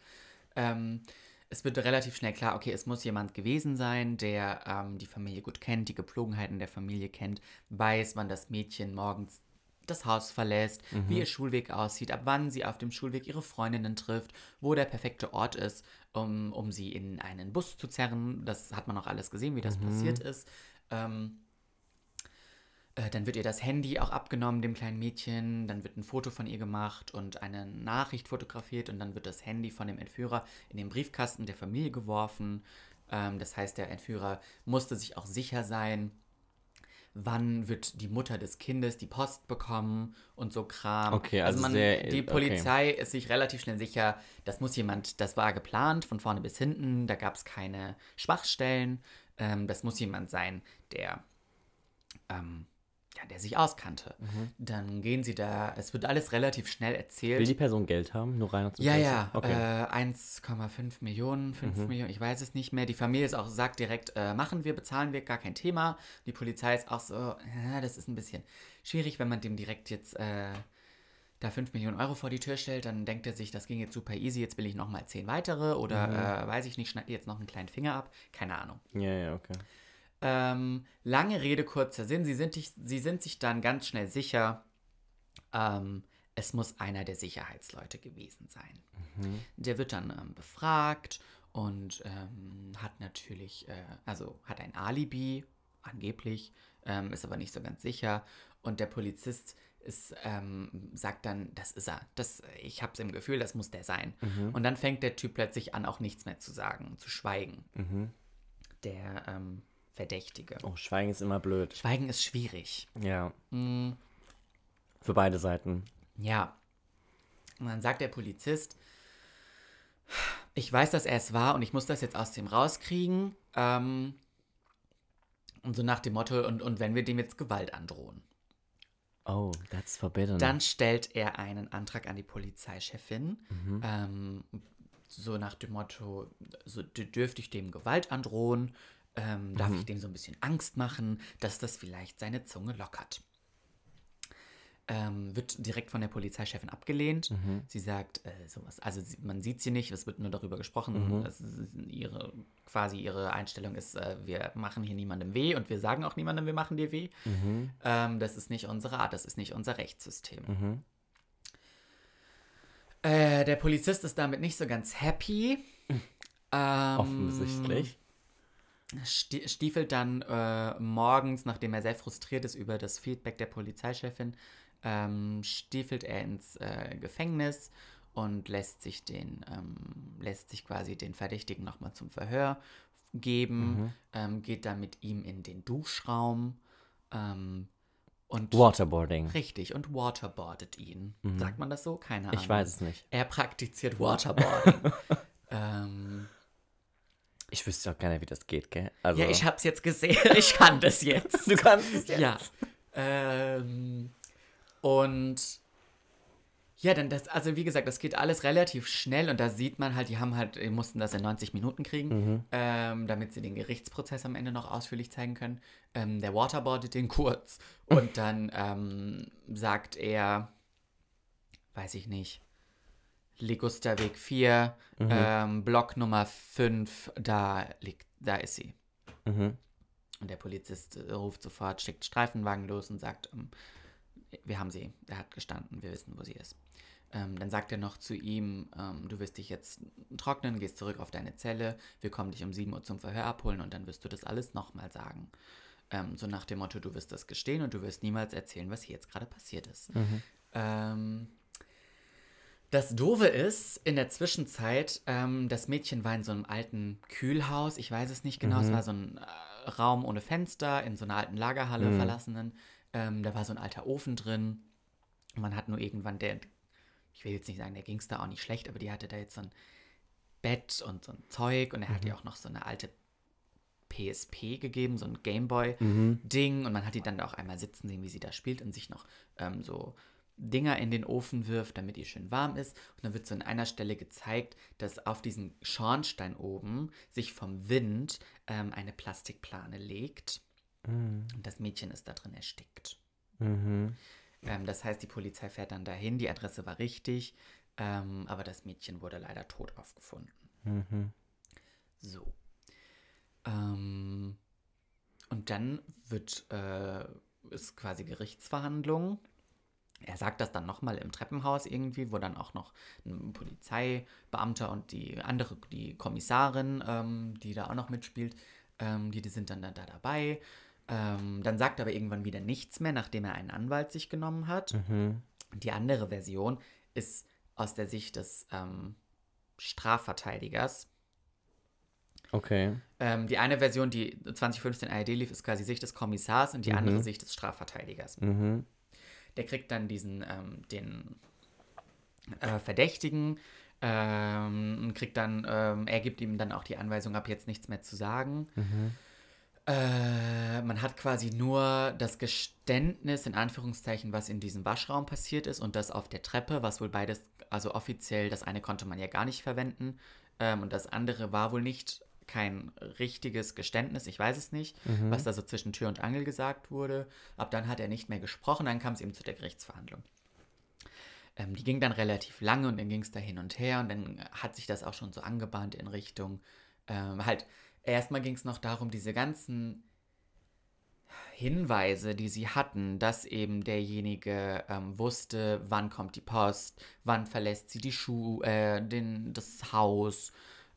A: Ähm, es wird relativ schnell klar, okay, es muss jemand gewesen sein, der ähm, die Familie gut kennt, die Gepflogenheiten der Familie kennt, weiß, wann das Mädchen morgens das Haus verlässt, wie ihr Schulweg aussieht, ab wann sie auf dem Schulweg ihre Freundinnen trifft, wo der perfekte Ort ist, um, um sie in einen Bus zu zerren. Das hat man auch alles gesehen, wie das passiert ist. Ähm, äh, dann wird ihr das Handy auch abgenommen, dem kleinen Mädchen. Dann wird ein Foto von ihr gemacht und eine Nachricht fotografiert. Und dann wird das Handy von dem Entführer in den Briefkasten der Familie geworfen. Ähm, das heißt, der Entführer musste sich auch sicher sein, wann wird die Mutter des Kindes die Post bekommen und so Kram.
C: Okay, also
A: man,
C: sehr-
A: die
C: okay.
A: Polizei ist sich relativ schnell sicher, das muss jemand, das war geplant von vorne bis hinten, da gab es keine Schwachstellen. Ähm, das muss jemand sein, der ähm, ja, der sich auskannte.
C: Mhm.
A: Dann gehen sie da, es wird alles relativ schnell erzählt.
C: Will die Person Geld haben? Nur rein aus
A: Ja, ja,
C: Okay. Mhm.
A: äh, 1,5 Millionen, 5 Millionen, ich weiß es nicht mehr. Die Familie ist auch, sagt direkt, äh, machen wir, bezahlen wir, gar kein Thema. Die Polizei ist auch so, ja, das ist ein bisschen schwierig, wenn man dem direkt jetzt äh, da 5 Millionen Euro vor die Tür stellt, dann denkt er sich, das ging jetzt super easy, jetzt will ich nochmal 10 weitere oder
C: Mhm.
A: äh, weiß ich nicht, schneid jetzt noch einen kleinen Finger ab, keine Ahnung.
C: ja, ja, okay.
A: Ähm, lange Rede, kurzer Sinn. Sie sind, sie sind sich dann ganz schnell sicher, Ähm, es muss einer der Sicherheitsleute gewesen sein. Der wird dann ähm, befragt und ähm, hat natürlich, äh, also hat ein Alibi, angeblich, ähm, ist aber nicht so ganz sicher. Und der Polizist ist, ähm, sagt dann, das ist er. Das, ich habe es im Gefühl, das muss der sein. Und dann fängt der Typ plötzlich an, auch nichts mehr zu sagen, zu schweigen. Der ähm, Verdächtige.
C: Oh, Schweigen ist immer blöd.
A: Schweigen ist schwierig.
C: Ja.
A: Mm,
C: Für beide Seiten.
A: Ja. Und dann sagt der Polizist, ich weiß, dass er es war und ich muss das jetzt aus dem rauskriegen. Ähm, und so nach dem Motto, und, und wenn wir dem jetzt Gewalt androhen.
C: Oh, that's forbidden.
A: Dann stellt er einen Antrag an die Polizeichefin. Ähm, so nach dem Motto, so dürfte ich dem Gewalt androhen? Ähm, darf ich dem so ein bisschen Angst machen, dass das vielleicht seine Zunge lockert? Ähm, wird direkt von der Polizeichefin abgelehnt. Sie sagt, äh, sowas, also sie, man sieht sie nicht, es wird nur darüber gesprochen. Es ist ihre, quasi ihre Einstellung ist, äh, wir machen hier niemandem weh und wir sagen auch niemandem, wir machen dir weh. Ähm, das ist nicht unsere Art, das ist nicht unser Rechtssystem. Äh, der Polizist ist damit nicht so ganz happy. <laughs> Ähm,
C: Offensichtlich.
A: Sti- stiefelt dann äh, morgens, nachdem er sehr frustriert ist über das Feedback der Polizeichefin, ähm, stiefelt er ins äh, Gefängnis und lässt sich den, ähm, lässt sich quasi den Verdächtigen nochmal zum Verhör geben, ähm, geht dann mit ihm in den Duschraum ähm, und
C: Waterboarding.
A: richtig und waterboardet ihn. Sagt man das so? Keine Ahnung.
C: Ich weiß es nicht.
A: Er praktiziert Waterboarding. <laughs> ähm,
C: Ich wüsste auch gerne, wie das geht, gell? Also,
A: Ja, ich hab's jetzt gesehen. <laughs> Ich kann das jetzt.
C: Du kannst es jetzt.
A: Ja. Ähm, und ja, dann das, also wie gesagt, das geht alles relativ schnell und da sieht man halt, die haben halt, die mussten das in 90 Minuten kriegen, ähm, damit sie den Gerichtsprozess am Ende noch ausführlich zeigen können. Ähm, der waterboardet den kurz und dann ähm, sagt er, weiß ich nicht, Ligusterweg 4, ähm, Block Nummer 5, da liegt, da ist sie.
C: Mhm.
A: Und der Polizist äh, ruft sofort, schickt Streifenwagen los und sagt, ähm, wir haben sie, er hat gestanden, wir wissen, wo sie ist. Ähm, dann sagt er noch zu ihm, ähm, du wirst dich jetzt trocknen, gehst zurück auf deine Zelle, wir kommen dich um 7 Uhr zum Verhör abholen und dann wirst du das alles nochmal sagen. Ähm, so nach dem Motto, du wirst das gestehen und du wirst niemals erzählen, was hier jetzt gerade passiert ist. Ähm, das Doofe ist, in der Zwischenzeit, ähm, das Mädchen war in so einem alten Kühlhaus, ich weiß es nicht genau, es war so ein äh, Raum ohne Fenster, in so einer alten Lagerhalle verlassenen. Ähm, da war so ein alter Ofen drin. Und man hat nur irgendwann, der, ich will jetzt nicht sagen, der ging es da auch nicht schlecht, aber die hatte da jetzt so ein Bett und so ein Zeug und er hat ihr auch noch so eine alte PSP gegeben, so ein Gameboy-Ding. Und man hat die dann da auch einmal sitzen sehen, wie sie da spielt und sich noch ähm, so Dinger in den Ofen wirft, damit die schön warm ist. Und dann wird so an einer Stelle gezeigt, dass auf diesen Schornstein oben sich vom Wind ähm, eine Plastikplane legt. Und das Mädchen ist da drin erstickt.
C: Mhm.
A: Ähm, das heißt, die Polizei fährt dann dahin, die Adresse war richtig, ähm, aber das Mädchen wurde leider tot aufgefunden.
C: Mhm.
A: So. Ähm, und dann wird, äh, ist quasi Gerichtsverhandlung. Er sagt das dann nochmal im Treppenhaus irgendwie, wo dann auch noch ein Polizeibeamter und die andere, die Kommissarin, ähm, die da auch noch mitspielt, ähm, die, die sind dann da, da dabei. Ähm, dann sagt er aber irgendwann wieder nichts mehr, nachdem er einen Anwalt sich genommen hat.
C: Mhm.
A: Die andere Version ist aus der Sicht des ähm, Strafverteidigers.
C: Okay.
A: Ähm, die eine Version, die 2015 ARD lief, ist quasi Sicht des Kommissars und die andere Sicht des Strafverteidigers.
C: Mhm.
A: Der kriegt dann diesen, ähm, den äh, Verdächtigen ähm, und kriegt dann, ähm, er gibt ihm dann auch die Anweisung, ab jetzt nichts mehr zu sagen. Äh, man hat quasi nur das Geständnis, in Anführungszeichen, was in diesem Waschraum passiert ist und das auf der Treppe, was wohl beides, also offiziell, das eine konnte man ja gar nicht verwenden ähm, und das andere war wohl nicht kein richtiges Geständnis, ich weiß es nicht, was da so zwischen Tür und Angel gesagt wurde. Ab dann hat er nicht mehr gesprochen, dann kam es eben zu der Gerichtsverhandlung. Ähm, die ging dann relativ lange und dann ging es da hin und her und dann hat sich das auch schon so angebahnt in Richtung, ähm, halt, erstmal ging es noch darum, diese ganzen Hinweise, die sie hatten, dass eben derjenige ähm, wusste, wann kommt die Post, wann verlässt sie die Schuh, äh, den, das Haus,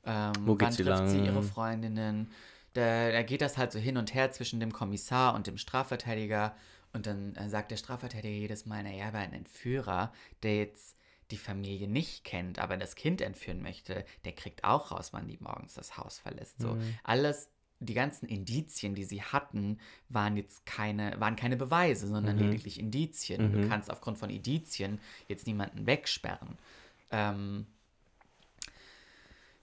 A: ähm,
C: Wo geht
A: wann
C: sie
A: trifft sie ihre Freundinnen. Da, da geht das halt so hin und her zwischen dem Kommissar und dem Strafverteidiger. Und dann äh, sagt der Strafverteidiger jedes Mal, naja, aber ein Entführer, der jetzt die Familie nicht kennt, aber das Kind entführen möchte, der kriegt auch raus, wann die morgens das Haus verlässt. So
C: Mhm.
A: alles, die ganzen Indizien, die sie hatten, waren jetzt keine, waren keine Beweise, sondern
C: Mhm.
A: lediglich Indizien. Du
C: Mhm.
A: kannst aufgrund von Indizien jetzt niemanden wegsperren. Ähm,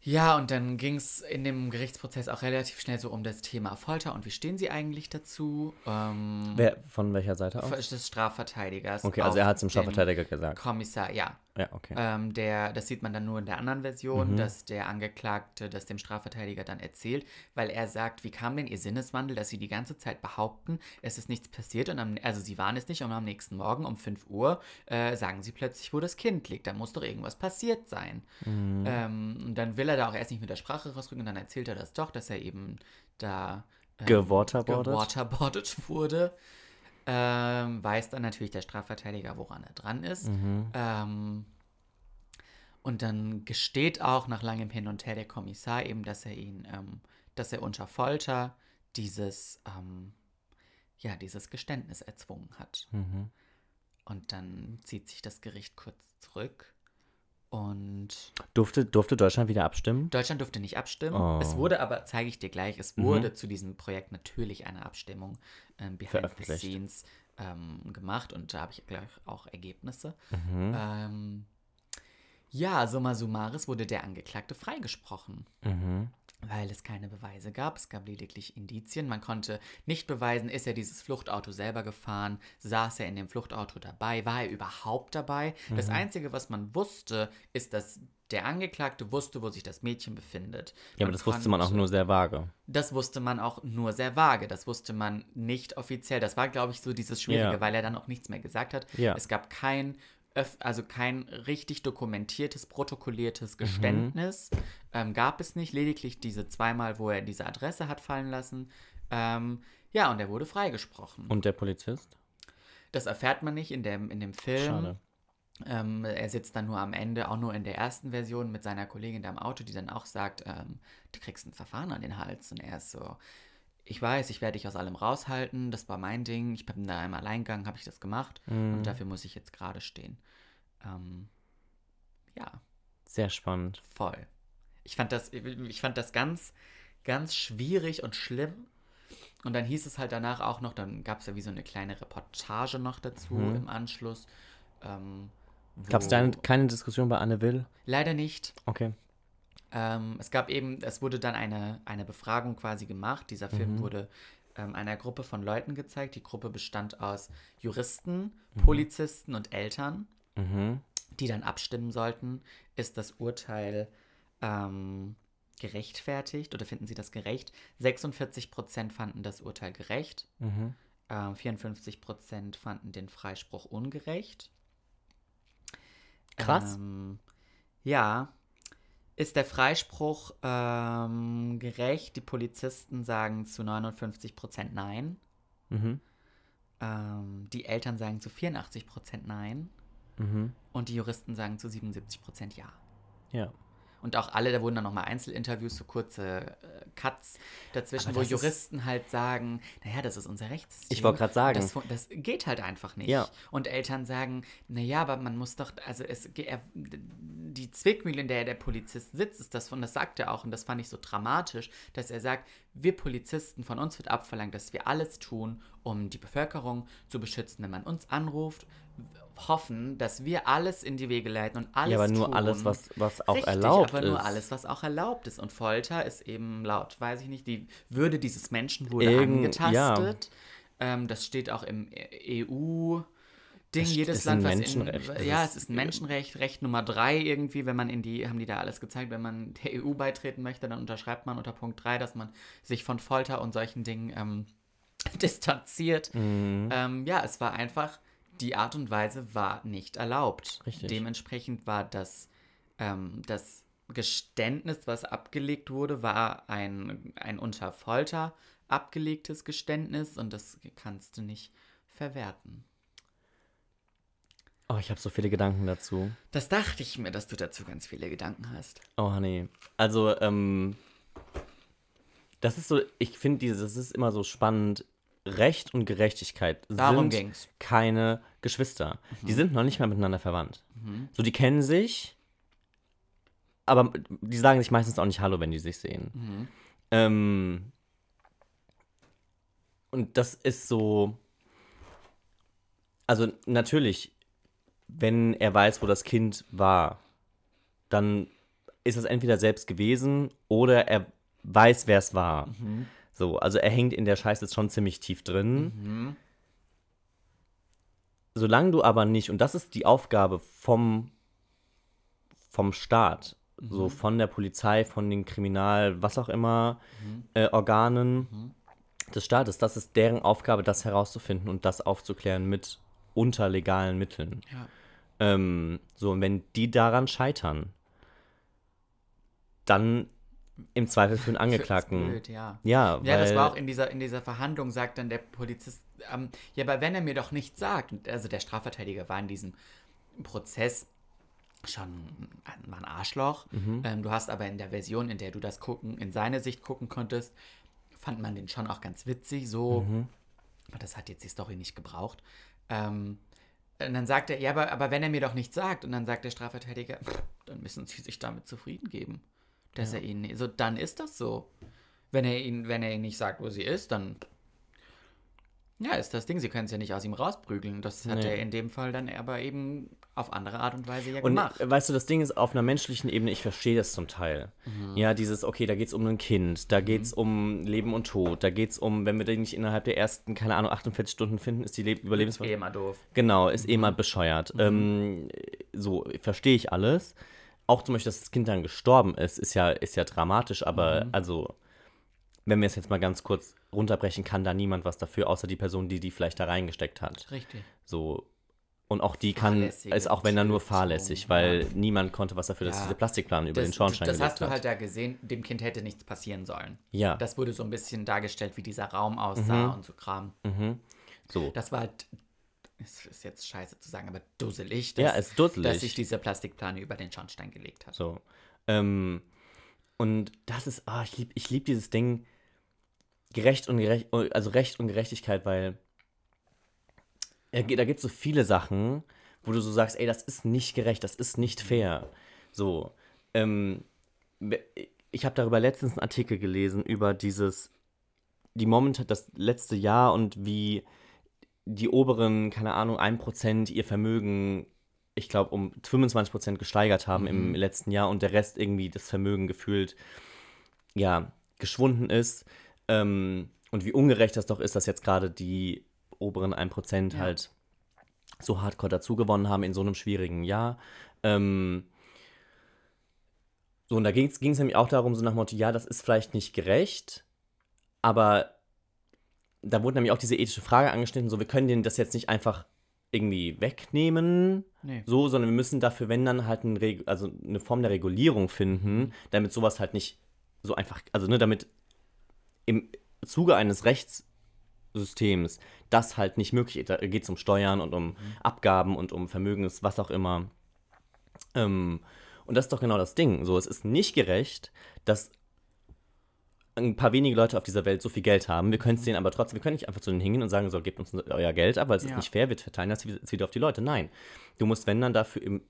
A: ja, und dann ging es in dem Gerichtsprozess auch relativ schnell so um das Thema Folter und wie stehen sie eigentlich dazu? Ähm,
C: Wer, von welcher Seite aus?
A: des Strafverteidigers.
C: Okay, also er hat zum
A: den
C: Strafverteidiger gesagt.
A: Kommissar, ja.
C: Ja, okay.
A: Ähm, der, das sieht man dann nur in der anderen Version,
C: Mhm.
A: dass der Angeklagte das dem Strafverteidiger dann erzählt, weil er sagt, wie kam denn ihr Sinneswandel, dass sie die ganze Zeit behaupten, es ist nichts passiert und am, also sie waren es nicht und am nächsten Morgen um 5 Uhr äh, sagen sie plötzlich, wo das Kind liegt. Da muss doch irgendwas passiert sein.
C: Mhm.
A: Ähm, und dann will er da auch erst nicht mit der Sprache rausrücken und dann erzählt er das doch, dass er eben da ähm,
C: Gewaterboardet?
A: gewaterboardet <laughs> wurde. Ähm, weiß dann natürlich der Strafverteidiger, woran er dran ist.
C: Mhm.
A: Ähm, und dann gesteht auch nach langem Hin und Her der Kommissar eben, dass er ihn, ähm, dass er unter Folter dieses, ähm, ja, dieses Geständnis erzwungen hat.
C: Mhm.
A: Und dann zieht sich das Gericht kurz zurück. Und
C: Durfte, durfte Deutschland wieder abstimmen?
A: Deutschland durfte nicht abstimmen.
C: Oh.
A: Es wurde aber, zeige ich dir gleich, es
C: Mhm.
A: wurde zu diesem Projekt natürlich eine Abstimmung ähm, behind the scenes ähm, gemacht und da habe ich gleich auch Ergebnisse.
C: Mhm.
A: Ähm, ja, summa summaris wurde der Angeklagte freigesprochen,
C: Mhm.
A: Weil es keine Beweise gab. Es gab lediglich Indizien. Man konnte nicht beweisen, ist er dieses Fluchtauto selber gefahren, saß er in dem Fluchtauto dabei, war er überhaupt dabei. Das
C: Mhm.
A: Einzige, was man wusste, ist, dass der Angeklagte wusste, wo sich das Mädchen befindet.
C: Ja, aber das wusste man auch
A: konnte-
C: nur sehr vage.
A: das wusste man auch nur sehr vage. Das wusste man nicht offiziell. Das war, glaube ich, so dieses Schwierige,
C: Ja.
A: weil er dann auch nichts mehr gesagt hat.
C: Ja.
A: Es gab kein, also kein richtig dokumentiertes, protokolliertes
C: Mhm.
A: Geständnis. Ähm, gab es nicht. Lediglich diese zweimal, wo er diese Adresse hat fallen lassen. Ähm, ja, und er wurde freigesprochen.
C: Und der Polizist?
A: das erfährt man nicht in dem, in dem Film.
C: Schade.
A: Ähm, er sitzt dann nur am Ende, auch nur in der ersten Version mit seiner Kollegin da im Auto, die dann auch sagt, ähm, du kriegst ein Verfahren an den Hals. Und er ist so, ich weiß, ich werde dich aus allem raushalten, das war mein Ding, ich bin da im Alleingang, habe ich das gemacht
C: Mhm.
A: und dafür muss ich jetzt gerade stehen. Ähm, ja,
C: Sehr spannend.
A: voll. Ich fand das, ich fand das ganz, ganz schwierig und schlimm. Und dann hieß es halt danach auch noch, dann gab es ja wie so eine kleine Reportage noch dazu
C: Mhm.
A: im Anschluss. Ähm,
C: Gab es da keine Diskussion bei Anne Will?
A: Leider nicht.
C: Okay.
A: Ähm, es gab eben, es wurde dann eine, eine Befragung quasi gemacht. Dieser Film
C: Mhm.
A: wurde ähm, einer Gruppe von Leuten gezeigt. Die Gruppe bestand aus Juristen,
C: Mhm.
A: Polizisten und Eltern,
C: Mhm.
A: die dann abstimmen sollten, ist das Urteil ähm, gerechtfertigt oder finden sie das gerecht? 46% fanden das Urteil gerecht,
C: Mhm.
A: ähm, 54% fanden den Freispruch ungerecht.
C: Krass.
A: Ähm, ja. Ist der Freispruch ähm, gerecht? Die Polizisten sagen zu 59% Nein.
C: Mhm.
A: Ähm, die Eltern sagen zu 84% Nein.
C: Mhm.
A: Und die Juristen sagen zu 77% Ja.
C: Ja.
A: Und auch alle, da wurden dann nochmal Einzelinterviews, so kurze äh, Cuts dazwischen, wo Juristen halt sagen, naja, das ist unser Rechtssystem.
C: Ich wollte gerade sagen.
A: Das, das geht halt einfach nicht.
C: Ja.
A: Und Eltern sagen, naja, aber man muss doch, also es, er, die Zwickmühle, in der der Polizist sitzt, ist das, und das sagt er auch, und das fand ich so dramatisch, dass er sagt, wir Polizisten, von uns wird abverlangt, dass wir alles tun, um die Bevölkerung zu beschützen. Wenn man uns anruft, hoffen, dass wir alles in die Wege leiten und alles
C: ja, aber nur
A: tun.
C: alles, was, was auch
A: Richtig,
C: erlaubt
A: aber
C: ist.
A: nur alles, was auch erlaubt ist. Und Folter ist eben laut, weiß ich nicht, die Würde dieses Menschen wurde
C: Irgend-
A: angetastet. Ähm, das steht auch im EU. Ding,
C: Das
A: jedes
C: ist
A: Land,
C: ein
A: was
C: Menschenrecht.
A: in. Ja, es ist ein Menschenrecht, Recht Nummer drei irgendwie, wenn man in die, haben die da alles gezeigt, wenn man der EU beitreten möchte, dann unterschreibt man unter Punkt 3, dass man sich von Folter und solchen Dingen ähm, <laughs> distanziert.
C: Mhm.
A: Ähm, ja, es war einfach, die Art und Weise war nicht erlaubt.
C: Richtig.
A: Dementsprechend war das, ähm, das Geständnis, was abgelegt wurde, war ein, ein unter Folter abgelegtes Geständnis und das kannst du nicht verwerten.
C: Oh, ich habe so viele Gedanken dazu.
A: Das dachte ich mir, dass du dazu ganz viele Gedanken hast.
C: Oh, nee. Also, ähm, das ist so, ich finde dieses, das ist immer so spannend. Recht und Gerechtigkeit
A: Darum
C: sind
A: ging's.
C: keine Geschwister. Die sind noch nicht mal miteinander verwandt. So, die kennen sich, aber die sagen sich meistens auch nicht Hallo, wenn die sich sehen. Ähm, und das ist so. Also, natürlich, wenn er weiß, wo das Kind war, dann ist es entweder selbst gewesen oder er weiß, wer es war. So, also er hängt in der Scheiße jetzt schon ziemlich tief drin. Solange du aber nicht, und das ist die Aufgabe vom, vom Staat, so von der Polizei, von den Kriminal, was auch immer, äh, Organen des Staates, das ist deren Aufgabe, das herauszufinden und das aufzuklären mit unter legalen Mitteln.
A: Ja.
C: Ähm, so, und wenn die daran scheitern, dann im Zweifel für den Angeklagten.
A: Blöd, ja.
C: Ja,
A: Ja, das war auch in dieser, in dieser Verhandlung, sagt dann der Polizist, ähm, ja, aber wenn er mir doch nichts sagt, also der Strafverteidiger war in diesem Prozess schon ein Arschloch.
C: Mhm.
A: Ähm, du hast aber in der Version, in der du das gucken, in seine Sicht gucken konntest, fand man den schon auch ganz witzig, so.
C: Mhm.
A: Aber das hat jetzt die Story nicht gebraucht. Ähm, und dann sagt er, ja, aber, aber wenn er mir doch nichts sagt, und dann sagt der Strafverteidiger, dann müssen sie sich damit zufrieden geben. Dass er ihnen, so, dann ist das so. Wenn er ihn, wenn er ihnen nicht sagt, wo sie ist, dann ja, ist das Ding. Sie können es ja nicht aus ihm rausprügeln. Das hat
C: Nee.
A: er in dem Fall dann aber eben auf andere Art und Weise ja
C: Und
A: gemacht.
C: äh, weißt du, das Ding ist auf einer menschlichen Ebene, ich verstehe das zum Teil.
A: Mhm.
C: Ja, dieses, okay, da geht es um ein Kind, da geht es um Leben und Tod, da geht es um, wenn wir den nicht innerhalb der ersten, keine Ahnung, 48 Stunden finden, ist die Le
A: eh
C: Überlebensfähigkeit.
A: immer doof.
C: Genau, ist eh mal bescheuert. Ähm, so, verstehe ich alles. Auch zum Beispiel, dass das Kind dann gestorben ist, ist ja, ist ja dramatisch, aber also, wenn wir es jetzt mal ganz kurz runterbrechen, kann da niemand was dafür, außer die Person, die die vielleicht da reingesteckt hat.
A: Richtig.
C: So. Und auch die kann, ist auch wenn dann nur fahrlässig, weil
A: ja.
C: niemand konnte was dafür, dass
A: Ja.
C: diese Plastikplanen über
A: Das,
C: den Schornstein
A: das hast du
C: hat.
A: halt da gesehen, dem Kind hätte nichts passieren sollen.
C: ja,
A: Das wurde so ein bisschen dargestellt, wie dieser Raum aussah und so Kram.
C: so.
A: Das war halt, es ist jetzt scheiße zu sagen, aber dusselig, dass,
C: Ja, es ist dusselig.
A: dass sich diese Plastikplane über den Schornstein gelegt hat.
C: So. Ähm, und das ist, ah, ich liebe ich lieb dieses Ding, gerecht und gerecht, also Recht und Gerechtigkeit, weil da gibt es so viele Sachen, wo du so sagst, ey, das ist nicht gerecht, das ist nicht fair. So. Ähm, ich habe darüber letztens einen Artikel gelesen, über dieses, die momentan, das letzte Jahr und wie die oberen, keine Ahnung, 1% ihr Vermögen, ich glaube, um 25% gesteigert haben im letzten Jahr und der Rest irgendwie das Vermögen gefühlt, ja, geschwunden ist. Ähm, und wie ungerecht das doch ist, dass jetzt gerade die oberen 1%
A: Ja.
C: halt so hardcore dazugewonnen haben in so einem schwierigen Jahr. Ähm, so, und da ging es nämlich auch darum, so nach dem Motto, ja, das ist vielleicht nicht gerecht, aber da wurde nämlich auch diese ethische Frage angeschnitten, so, wir können denen das jetzt nicht einfach irgendwie wegnehmen,
A: Nee.
C: so, sondern wir müssen dafür, wenn dann halt ein also eine Form der Regulierung finden, damit sowas halt nicht so einfach, also ne, damit im Zuge eines Rechtssystems das halt nicht möglich ist. Da geht es um Steuern und um Abgaben und um Vermögens, was auch immer. Ähm, und das ist doch genau das Ding. So, es ist nicht gerecht, dass ein paar wenige Leute auf dieser Welt so viel Geld haben. Wir können es denen aber trotzdem, wir können nicht einfach zu denen hingehen und sagen, so, gebt uns euer Geld ab, weil es ist
A: Ja.
C: nicht fair, wir verteilen das wieder auf die Leute. Nein. Du musst, wenn dann dafür im,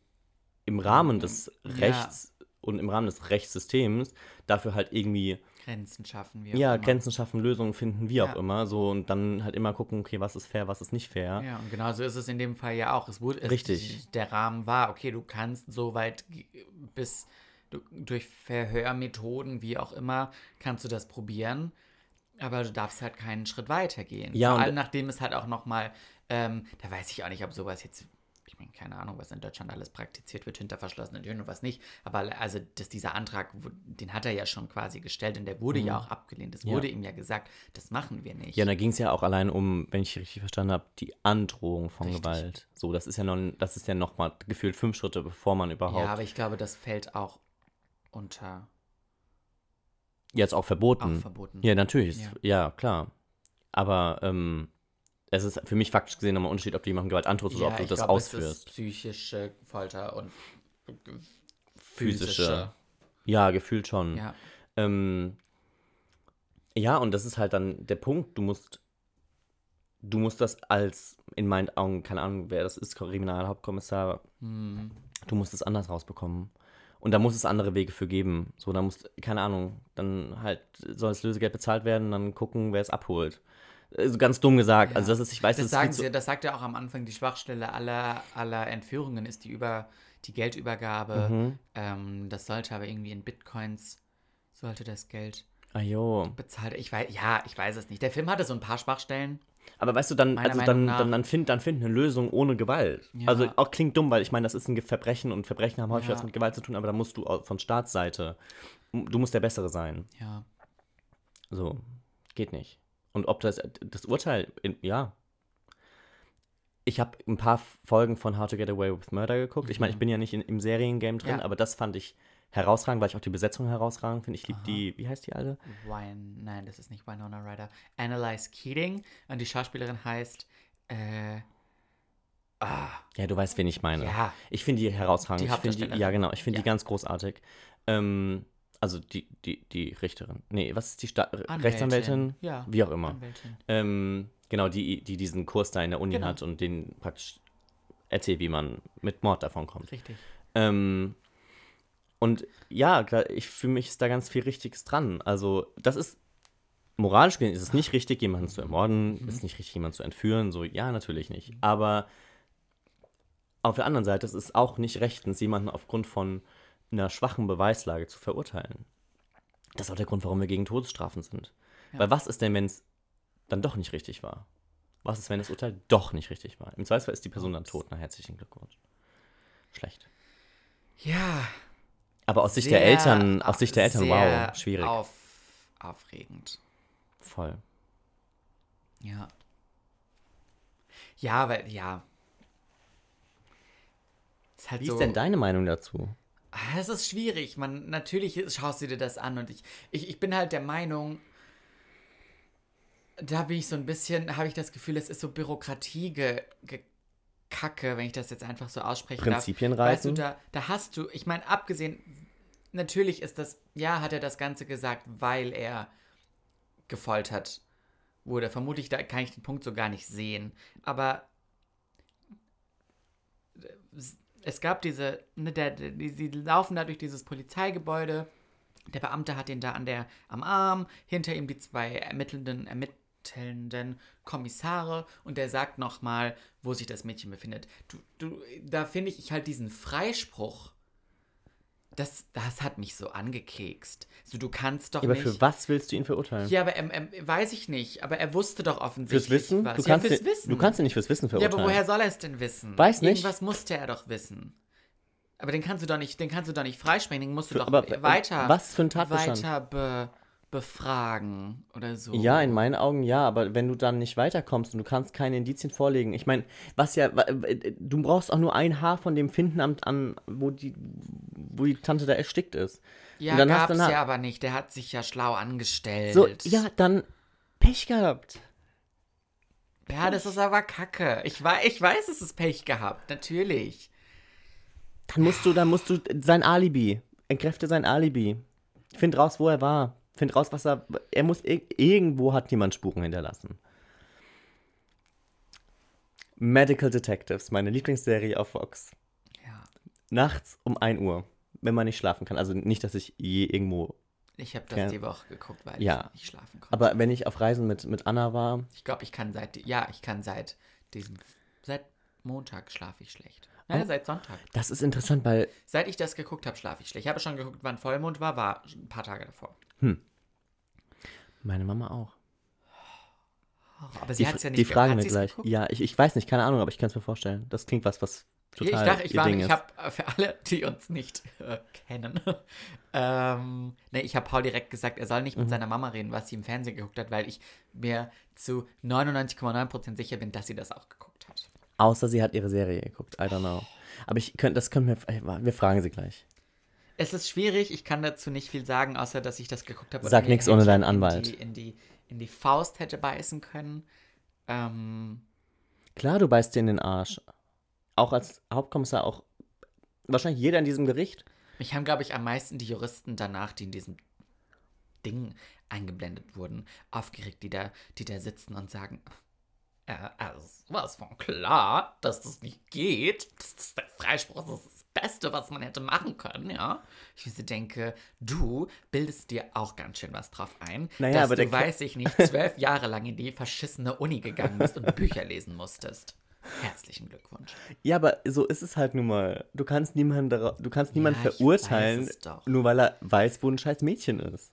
C: im Rahmen des
A: Ja.
C: Rechts und im Rahmen des Rechtssystems dafür halt irgendwie
A: Grenzen schaffen wir.
C: ja, Grenzen schaffen, Lösungen finden, wie auch
A: Ja.
C: immer. So und dann halt immer gucken, okay, was ist fair, was ist nicht fair.
A: Ja, und genauso ist es in dem Fall ja auch. Es wurde, es,
C: Richtig.
A: Der Rahmen war, okay, du kannst so weit bis du, durch Verhörmethoden, wie auch immer, kannst du das probieren. Aber du darfst halt keinen Schritt weiter gehen.
C: Ja,
A: Vor allem nachdem es halt auch nochmal, ähm, da weiß ich auch nicht, ob sowas jetzt, ich meine, keine Ahnung, was in Deutschland alles praktiziert wird hinter verschlossenen Türen und was nicht. Aber also, dass dieser Antrag, den hat er ja schon quasi gestellt und der wurde ja auch abgelehnt. Es
C: Mhm. Ja.
A: wurde ihm ja gesagt, das machen wir nicht.
C: Ja, da ging es ja auch allein um, wenn ich richtig verstanden habe, die Androhung von
A: Richtig.
C: Gewalt. So, das ist ja noch, das ist ja noch mal gefühlt fünf Schritte, bevor man überhaupt.
A: Ja, aber ich glaube, das fällt auch unter.
C: Jetzt auch verboten.
A: Auch verboten.
C: Ja, natürlich.
A: Ja.
C: Ja, ja klar. Aber ähm, es ist für mich faktisch gesehen nochmal ein Unterschied, ob du jemandem Gewalt antust oder ob du das
A: glaub, es
C: ausführst.
A: ist psychische Folter und
C: Physische. Ja, gefühlt schon.
A: Ja.
C: Ähm, ja, und das ist halt dann der Punkt. Du musst, du musst das als, in meinen Augen, keine Ahnung, wer das ist, Kriminalhauptkommissar,
A: Hm.
C: du musst es anders rausbekommen. Und da muss es andere Wege für geben. So, da muss, keine Ahnung, dann halt soll das Lösegeld bezahlt werden, dann gucken, wer es abholt. Also ganz dumm gesagt. Also das ist, ich weiß,
A: das,
C: das,
A: sagen sie, das sagt er auch am Anfang, die Schwachstelle aller, aller Entführungen ist die, über, die Geldübergabe.
C: Mhm.
A: Ähm, das sollte aber irgendwie in Bitcoins, sollte das Geld
C: Ah jo.
A: bezahlt. Ich weiß, ja, ich weiß es nicht. Der Film hatte so ein paar Schwachstellen.
C: Aber weißt du, dann,
A: Meiner
C: also dann, dann, dann find, dann find eine Lösung ohne Gewalt.
A: Ja.
C: Also auch klingt dumm, weil ich meine, das ist ein Verbrechen und Verbrechen haben häufig
A: Ja.
C: was mit Gewalt zu tun, aber da musst du auch von Staatsseite, du musst der Bessere sein.
A: Ja.
C: So, geht nicht. Und ob das, das Urteil, in, ja. Ich habe ein paar Folgen von How to Get Away with Murder geguckt. Ich meine, ich bin ja nicht in, im Seriengame drin,
A: Ja.
C: aber das fand ich herausragend, weil ich auch die Besetzung herausragend finde. Ich liebe die, wie heißt die alle?
A: Wine, nein, das ist nicht Winona Ryder. Annalise Keating. Und die Schauspielerin heißt, äh, ah,
C: Ja, du weißt, wen ich meine.
A: ja,
C: Ich finde die herausragend.
A: Die
C: ich finde die, ja, genau. Ich finde
A: Ja.
C: die ganz großartig. Ähm, also die, die, die Richterin. Nee, was ist die Sta Rechtsanwältin?
A: Ja.
C: Wie auch immer.
A: Anwältin.
C: Ähm, genau, die, die diesen Kurs da in der Uni
A: Genau.
C: hat und den praktisch erzählt, wie man mit Mord davon kommt.
A: Richtig.
C: Ähm, und ja, klar, ich für mich ist da ganz viel Richtiges dran. Also, das ist moralisch gesehen ist es nicht richtig, jemanden zu ermorden,
A: Mhm.
C: ist nicht richtig, jemanden zu entführen. So, ja, natürlich nicht. Aber auf der anderen Seite ist es auch nicht rechtens, jemanden aufgrund von einer schwachen Beweislage zu verurteilen. Das ist auch der Grund, warum wir gegen Todesstrafen sind.
A: Ja.
C: Weil was ist denn, wenn es dann doch nicht richtig war? Was ist, wenn das Urteil doch nicht richtig war? Im Zweifelsfall ist die Person dann tot. Na, herzlichen Glückwunsch. Schlecht.
A: Ja.
C: Aber aus Sicht der Eltern, aus Sicht der Eltern, wow, schwierig.
A: Auf, aufregend.
C: Voll.
A: Ja. Ja, weil, ja. Ist halt
C: Wie
A: so,
C: ist denn deine Meinung dazu?
A: Ah, Es ist schwierig. Man, natürlich schaust du dir das an und ich, ich, ich bin halt der Meinung, da bin ich so ein bisschen, habe ich das Gefühl, es ist so Bürokratie ge, gekacke, wenn ich das jetzt einfach so aussprechen
C: Prinzipien
A: darf. Weißt du, da, da hast du, ich meine, abgesehen, natürlich ist das, ja, hat er das Ganze gesagt, weil er gefoltert wurde. Vermutlich, da kann ich den Punkt so gar nicht sehen. Aber es gab diese, ne, der, die, die laufen da durch dieses Polizeigebäude. Der Beamte hat ihn da an der, am Arm, hinter ihm die zwei ermittelnden, ermittelnden Kommissare und der sagt nochmal, wo sich das Mädchen befindet. Du, du, da finde ich halt diesen Freispruch, das, das hat mich so angekekst. So, du kannst doch
C: Aber
A: nicht.
C: für was willst du ihn verurteilen?
A: Ja, aber ähm, ähm, weiß ich nicht. Aber er wusste doch offensichtlich
C: fürs Wissen?
A: was.
C: Du
A: ja,
C: kannst,
A: fürs
C: ihn-
A: Wissen.
C: du kannst ihn nicht fürs Wissen
A: ja,
C: verurteilen.
A: aber woher soll er es denn wissen?
C: Weiß nicht.
A: Irgendwas musste er doch wissen. Aber den kannst du doch nicht, den kannst du doch nicht freisprechen, den musst du
C: Für-
A: doch
C: aber,
A: weiter,
C: was für ein Tatbestand?
A: weiter be, befragen oder so.
C: Ja, in meinen Augen ja, aber wenn du dann nicht weiterkommst und du kannst keine Indizien vorlegen, ich meine, was ja, äh, du brauchst auch nur ein Haar von dem finden, an, an wo, die, wo die Tante da erstickt ist.
A: Ja,
C: und dann hast
A: gab's
C: du na-
A: ja aber nicht. Der hat sich ja schlau angestellt.
C: So, ja, dann Pech gehabt.
A: Ja, das ist aber kacke. Ich, wei ich weiß, es ist Pech gehabt, natürlich.
C: Dann musst du, dann musst du sein Alibi, entkräfte sein Alibi. Find raus, wo er war. Find raus, was er, er muss, ir- irgendwo hat jemand Spuren hinterlassen. Medical Detectives, meine Lieblingsserie auf Fox.
A: Ja.
C: Nachts um 1 Uhr, wenn man nicht schlafen kann. Also nicht, dass ich je irgendwo.
A: Ich habe das die Woche geguckt, weil
C: Ja.
A: ich nicht schlafen konnte.
C: Aber wenn ich auf Reisen mit, mit Anna war,
A: Ich glaube, ich kann seit, ja, ich kann seit diesem, seit Montag schlafe ich schlecht. Nein,
C: Oh.
A: seit Sonntag.
C: das ist interessant, weil
A: Seit ich das geguckt habe, schlafe ich schlecht. Ich habe schon geguckt, wann Vollmond war, war ein paar Tage davor.
C: Meine Mama auch.
A: Aber sie
C: Die,
A: hat es ja nicht
C: die fragen
A: sie's
C: gleich.
A: geguckt?
C: Ja, ich, ich weiß nicht, keine Ahnung, aber ich kann es mir vorstellen. Das klingt was, was
A: Ich
C: total
A: dachte, ich, war,
C: Ding
A: ich
C: ist.
A: habe für alle, die uns nicht äh, kennen, <laughs> ähm, nee, ich habe Paul direkt gesagt, er soll nicht
C: Mhm.
A: mit seiner Mama reden, was sie im Fernsehen geguckt hat, weil ich mir zu 99,9% sicher bin, dass sie das auch geguckt hat.
C: Außer sie hat ihre Serie geguckt. I don't know. Aber ich könnte, das können wir, wir fragen sie gleich.
A: Es ist schwierig, ich kann dazu nicht viel sagen, außer dass ich das geguckt habe.
C: Sag nix ohne deinen
A: in
C: Anwalt.
A: Die, in, die, in die Faust hätte beißen können. Ähm,
C: Klar, du beißt dir in den Arsch. Auch als Hauptkommissar, auch wahrscheinlich jeder in diesem Gericht.
A: mich haben, glaube ich, am meisten die Juristen danach, die in diesem Ding eingeblendet wurden, aufgeregt, die da, die da sitzen und sagen, äh, also was von klar, dass das nicht geht. Das ist der Freispruch, das ist Beste, was man hätte machen können, ja. Ich mir so denke, du bildest dir auch ganz schön was drauf ein,
C: Naja,
A: dass
C: aber
A: du, weiß ich nicht, zwölf <laughs> Jahre lang in die verschissene Uni gegangen bist und Bücher lesen musstest. Herzlichen Glückwunsch.
C: Ja, aber so ist es halt nun mal. Du kannst niemanden, du kannst niemanden
A: Ja,
C: verurteilen, nur weil er weiß, wo ein scheiß Mädchen ist.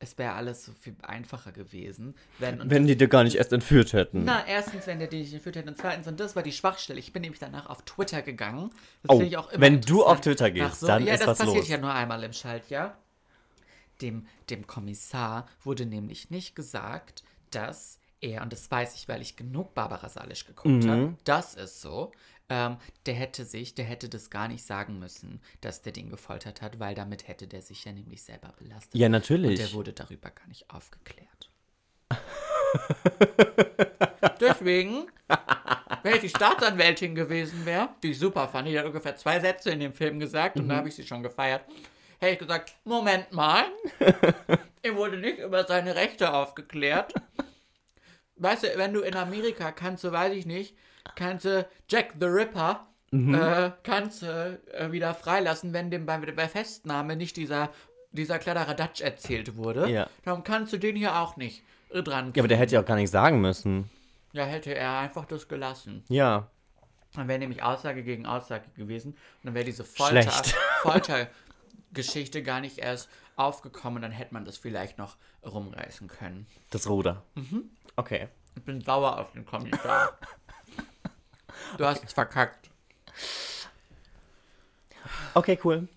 A: Es wäre alles so viel einfacher gewesen, wenn...
C: Wenn die dir gar nicht erst entführt hätten.
A: Na, erstens, wenn der dich entführt hätte und zweitens, und das war die Schwachstelle. Ich bin nämlich danach auf Twitter gegangen. Das
C: Oh,
A: ich auch immer
C: wenn du auf. Twitter gehst,
A: so,
C: dann
A: ja,
C: ist
A: das
C: was
A: passiert
C: los.
A: ja nur einmal im Schaltjahr. Dem, dem Kommissar wurde nämlich nicht gesagt, dass er, und das weiß ich, weil ich genug Barbara Salisch geguckt
C: Mhm.
A: habe, das ist so, ähm, der hätte sich, der hätte das gar nicht sagen müssen, dass der den gefoltert hat, weil damit hätte der sich ja nämlich selber belastet.
C: Ja,
A: Und
C: natürlich.
A: der wurde darüber gar nicht aufgeklärt. <laughs> Deswegen, wenn ich die Staatsanwältin gewesen wäre, die ich super fand, die hat ungefähr zwei Sätze in dem Film gesagt und da habe ich sie schon gefeiert, hätte ich gesagt, Moment mal, <laughs> er wurde nicht über seine Rechte aufgeklärt. Weißt du, wenn du in Amerika kannst, du weiß ich nicht, kannst du Jack the Ripper äh, kannst du äh, wieder freilassen, wenn dem bei, bei Festnahme nicht dieser, dieser Kladderadatsch erzählt wurde.
C: Ja.
A: Darum kannst du den hier auch nicht äh, dran
C: Ja, aber der hätte ja auch gar nicht sagen müssen.
A: Ja, hätte er einfach das gelassen.
C: Ja.
A: Dann wäre nämlich Aussage gegen Aussage gewesen. Und dann wäre diese Folter. <laughs> Foltergeschichte gar nicht erst aufgekommen. Dann hätte man das vielleicht noch rumreißen können.
C: Das Ruder.
A: Mhm.
C: Okay.
A: Ich bin sauer auf den Kommissar. <laughs> Du hast es verkackt.
C: Okay, cool.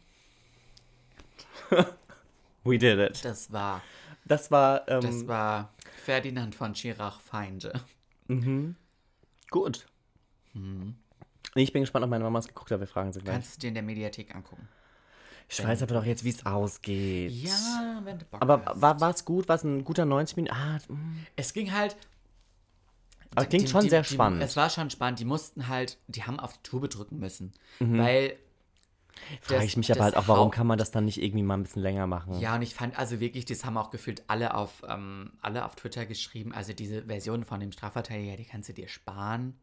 C: <laughs> We did it.
A: Das war,
C: Das war, ähm,
A: das war Ferdinand von Schirach Feinde.
C: gut. Ich bin gespannt, ob meine Mama es geguckt hat. Wir fragen sie gleich.
A: Kannst du dir in der Mediathek angucken.
C: Ich weiß aber doch jetzt, wie es ausgeht.
A: Ja, wenn du Bock
C: Aber
A: hast.
C: war es gut? War es ein guter 90 Minuten? Ah, mm.
A: Es ging halt.
C: Aber klingt schon sehr spannend.
A: es war schon spannend. Die mussten halt, die haben auf die Tube drücken müssen. Weil.
C: Frage ich mich aber halt auch, warum
A: Haupt-
C: kann man das dann nicht irgendwie mal ein bisschen länger machen?
A: Ja, und ich fand, also wirklich, das haben auch gefühlt alle auf, ähm, alle auf Twitter geschrieben. Also diese Version von dem Strafverteidiger, die kannst du dir sparen.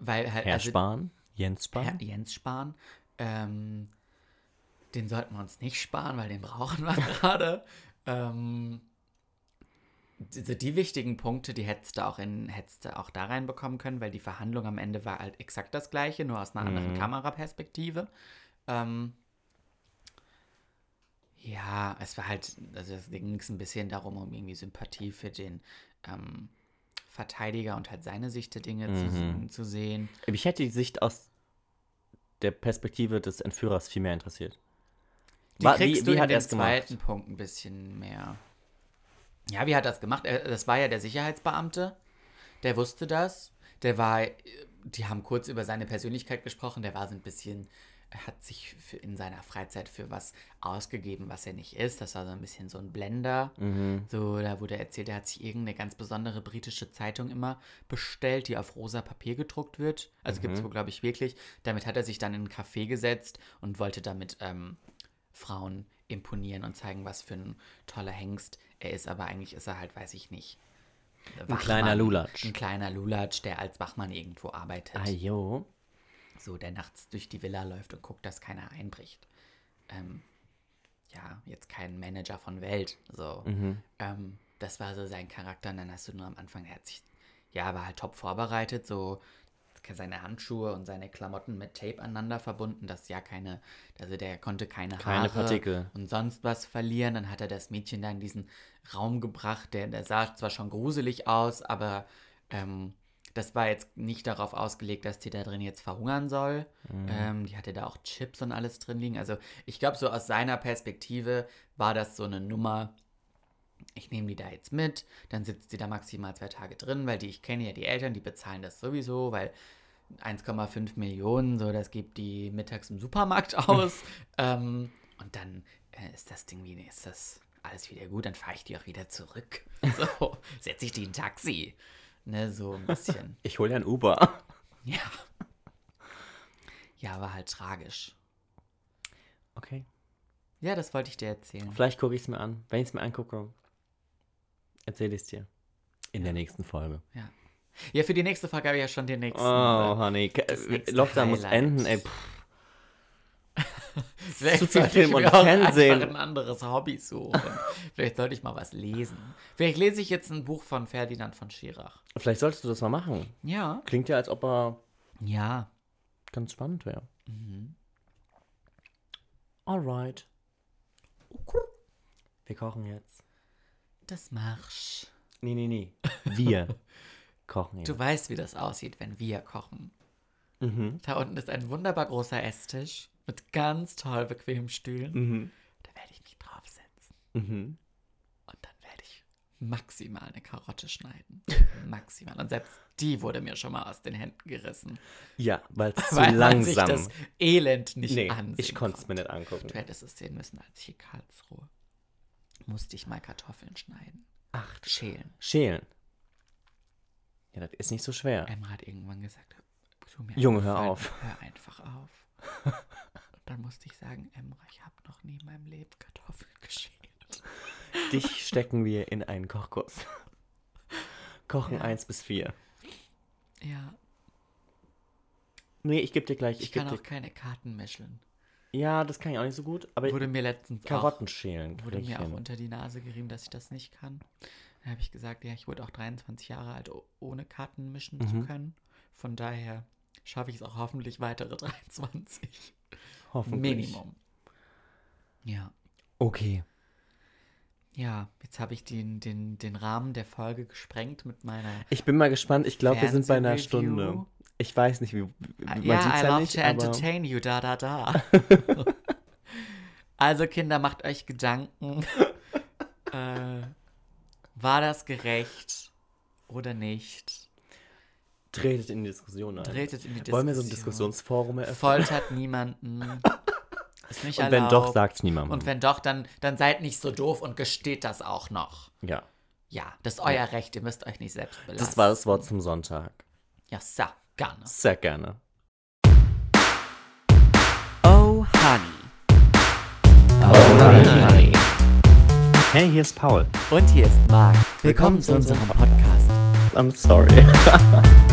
A: Weil halt.
C: Herr
A: also,
C: Spahn? Jens Spahn?
A: Herr Jens Spahn. Ähm, den sollten wir uns nicht sparen, weil den brauchen wir <laughs> gerade. Ähm, also die wichtigen Punkte, die hättest du auch in, hättest du auch da reinbekommen können, weil die Verhandlung am Ende war halt exakt das gleiche, nur aus einer anderen Kameraperspektive. Ähm, ja, es war halt, also es ging es ein bisschen darum, um irgendwie Sympathie für den ähm, Verteidiger und halt seine Sicht der Dinge zu, zu sehen.
C: Ich hätte die Sicht aus der Perspektive des Entführers viel mehr interessiert.
A: Die kriegst
C: wie-
A: du
C: wie
A: in
C: hat gemacht?
A: zweiten Punkt ein bisschen mehr. Ja, wie hat er das gemacht? Das war ja der Sicherheitsbeamte. Der wusste das. Der war, äh, die haben kurz über seine Persönlichkeit gesprochen. Der war so ein bisschen, er hat sich für, in seiner Freizeit für was ausgegeben, was er nicht ist. Das war so ein bisschen so ein Blender.
C: Mhm.
A: So, da wurde erzählt, er hat sich irgendeine ganz besondere britische Zeitung immer bestellt, die auf rosa Papier gedruckt wird. Also gibt es wohl, glaube ich, wirklich. Damit hat er sich dann in ein Café gesetzt und wollte damit ähm, Frauen imponieren und zeigen, was für ein toller Hengst er ist. Aber eigentlich ist er halt, weiß ich nicht.
C: Ein kleiner Lulatsch.
A: Ein kleiner Lulatsch, der als Wachmann irgendwo arbeitet.
C: Ah, jo.
A: So, der nachts durch die Villa läuft und guckt, dass keiner einbricht. Ähm, ja, jetzt kein Manager von Welt. So. Ähm, das war so sein Charakter. Und dann hast du nur am Anfang, er hat sich, ja, war halt top vorbereitet, so seine Handschuhe und seine Klamotten mit Tape aneinander verbunden, dass ja keine, also der konnte keine,
C: Keine
A: Haare
C: Partikel.
A: und sonst was verlieren. Dann hat er das Mädchen da in diesen Raum gebracht, der, der sah zwar schon gruselig aus, aber ähm, das war jetzt nicht darauf ausgelegt, dass die da drin jetzt verhungern soll. Ähm, die hatte da auch Chips und alles drin liegen. Also ich glaube, so aus seiner Perspektive war das so eine Nummer. Ich nehme die da jetzt mit, dann sitzt die da maximal zwei Tage drin, weil die, ich kenne ja die Eltern, die bezahlen das sowieso, weil 1,5 Millionen, so, das gibt die mittags im Supermarkt <laughs> aus. ähm, und dann äh, ist das Ding wie, ist das alles wieder gut, dann fahre ich die auch wieder zurück. <laughs> So, setze ich die in ein Taxi. Ne, so ein bisschen. <laughs>
C: Ich hole ja ein Uber.
A: Ja. Ja, war halt tragisch.
C: Okay.
A: Ja, das wollte ich dir erzählen.
C: Vielleicht gucke ich es mir an. Wenn ich es mir angucke, erzähle ich es dir. In der nächsten Folge.
A: Ja. Ja, für die nächste Folge habe ich ja schon den nächsten.
C: Oh,
A: äh,
C: Honey.
A: Nächste
C: Lockdown muss enden, ey. <laughs>
A: Vielleicht
C: zu viel Film und Fernsehen.
A: Ein anderes Hobby suchen. Vielleicht sollte ich mal was lesen. Vielleicht lese ich jetzt ein Buch von Ferdinand von Schirach.
C: Vielleicht solltest du das mal machen.
A: Ja.
C: Klingt ja, als ob er
A: Ja.
C: ganz spannend wäre.
A: Mhm.
C: Alright. Wir kochen jetzt.
A: Das Marsch.
C: Nee, nee, nee. Wir <laughs> kochen jetzt.
A: Du weißt, wie das aussieht, wenn wir kochen.
C: Mhm.
A: Da unten ist ein wunderbar großer Esstisch mit ganz toll bequemen Stühlen.
C: Mhm.
A: Da werde ich mich draufsetzen.
C: Mhm.
A: Und dann werde ich maximal eine Karotte schneiden. <laughs> maximal. Und selbst die wurde mir schon mal aus den Händen gerissen.
C: Ja, weil es <laughs> zu
A: weil sich
C: langsam.
A: das Elend nicht
C: nee,
A: ansehen
C: ich konnte es mir nicht angucken.
A: Du hättest es sehen müssen, als ich in Karlsruhe musste ich mal Kartoffeln schneiden.
C: Ach,
A: Schälen.
C: schälen. Ja, das ist nicht so schwer.
A: Emma hat irgendwann gesagt,
C: Junge, hör auf.
A: Hör einfach auf. Und <laughs> dann musste ich sagen, Emma, ich habe noch nie in meinem Leben Kartoffeln geschält.
C: Dich stecken wir in einen Kochkurs. Kochen
A: Ja.
C: 1 bis 4.
A: Ja,
C: Nee, ich gebe dir gleich.
A: ich,
C: Ich,
A: kann
C: dir.
A: auch keine Karten mischeln.
C: Ja, das kann ich auch nicht so gut, aber
A: Wurde mir letztens
C: Karotten schälen.
A: auch, wurde
C: krieg ich
A: mir auch unter die Nase gerieben, dass ich das nicht kann. Dann habe ich gesagt, ja, ich wurde auch 23 Jahre alt, ohne Karten mischen zu
C: Mhm.
A: können. Von daher schaffe ich es auch hoffentlich weitere <laughs> 23.
C: Hoffentlich.
A: Minimum. Ja.
C: Okay.
A: Ja, jetzt habe ich den, den, den Rahmen der Folge gesprengt mit meiner.
C: Ich bin mal gespannt. Ich glaube, wir sind bei einer. Stunde. Ich weiß nicht, wie. wie man
A: ja,
C: sieht's
A: I
C: ja
A: love
C: nicht,
A: to entertain you, da, da, da. <laughs> also, Kinder, macht euch Gedanken. <laughs> äh, war das gerecht oder nicht?
C: tretet in die Diskussion ein.
A: Tretet in die Diskussion.
C: Wollen wir so ein Diskussionsforum eröffnen?
A: Foltert niemanden. <laughs> Ist nicht
C: Und wenn doch, sagt's niemandem.
A: Und wenn doch, dann, dann seid nicht so doof und gesteht das auch noch.
C: ja.
A: Ja, das ist euer Recht, ihr müsst euch nicht selbst belasten.
C: Das war das Wort zum Sonntag.
A: Ja, so, gerne.
C: Sehr gerne.
A: Oh, honey.
C: honey.
B: Hey, hier ist Paul.
A: Und hier ist Marc. Willkommen zu unserem Podcast.
C: I'm sorry. <laughs>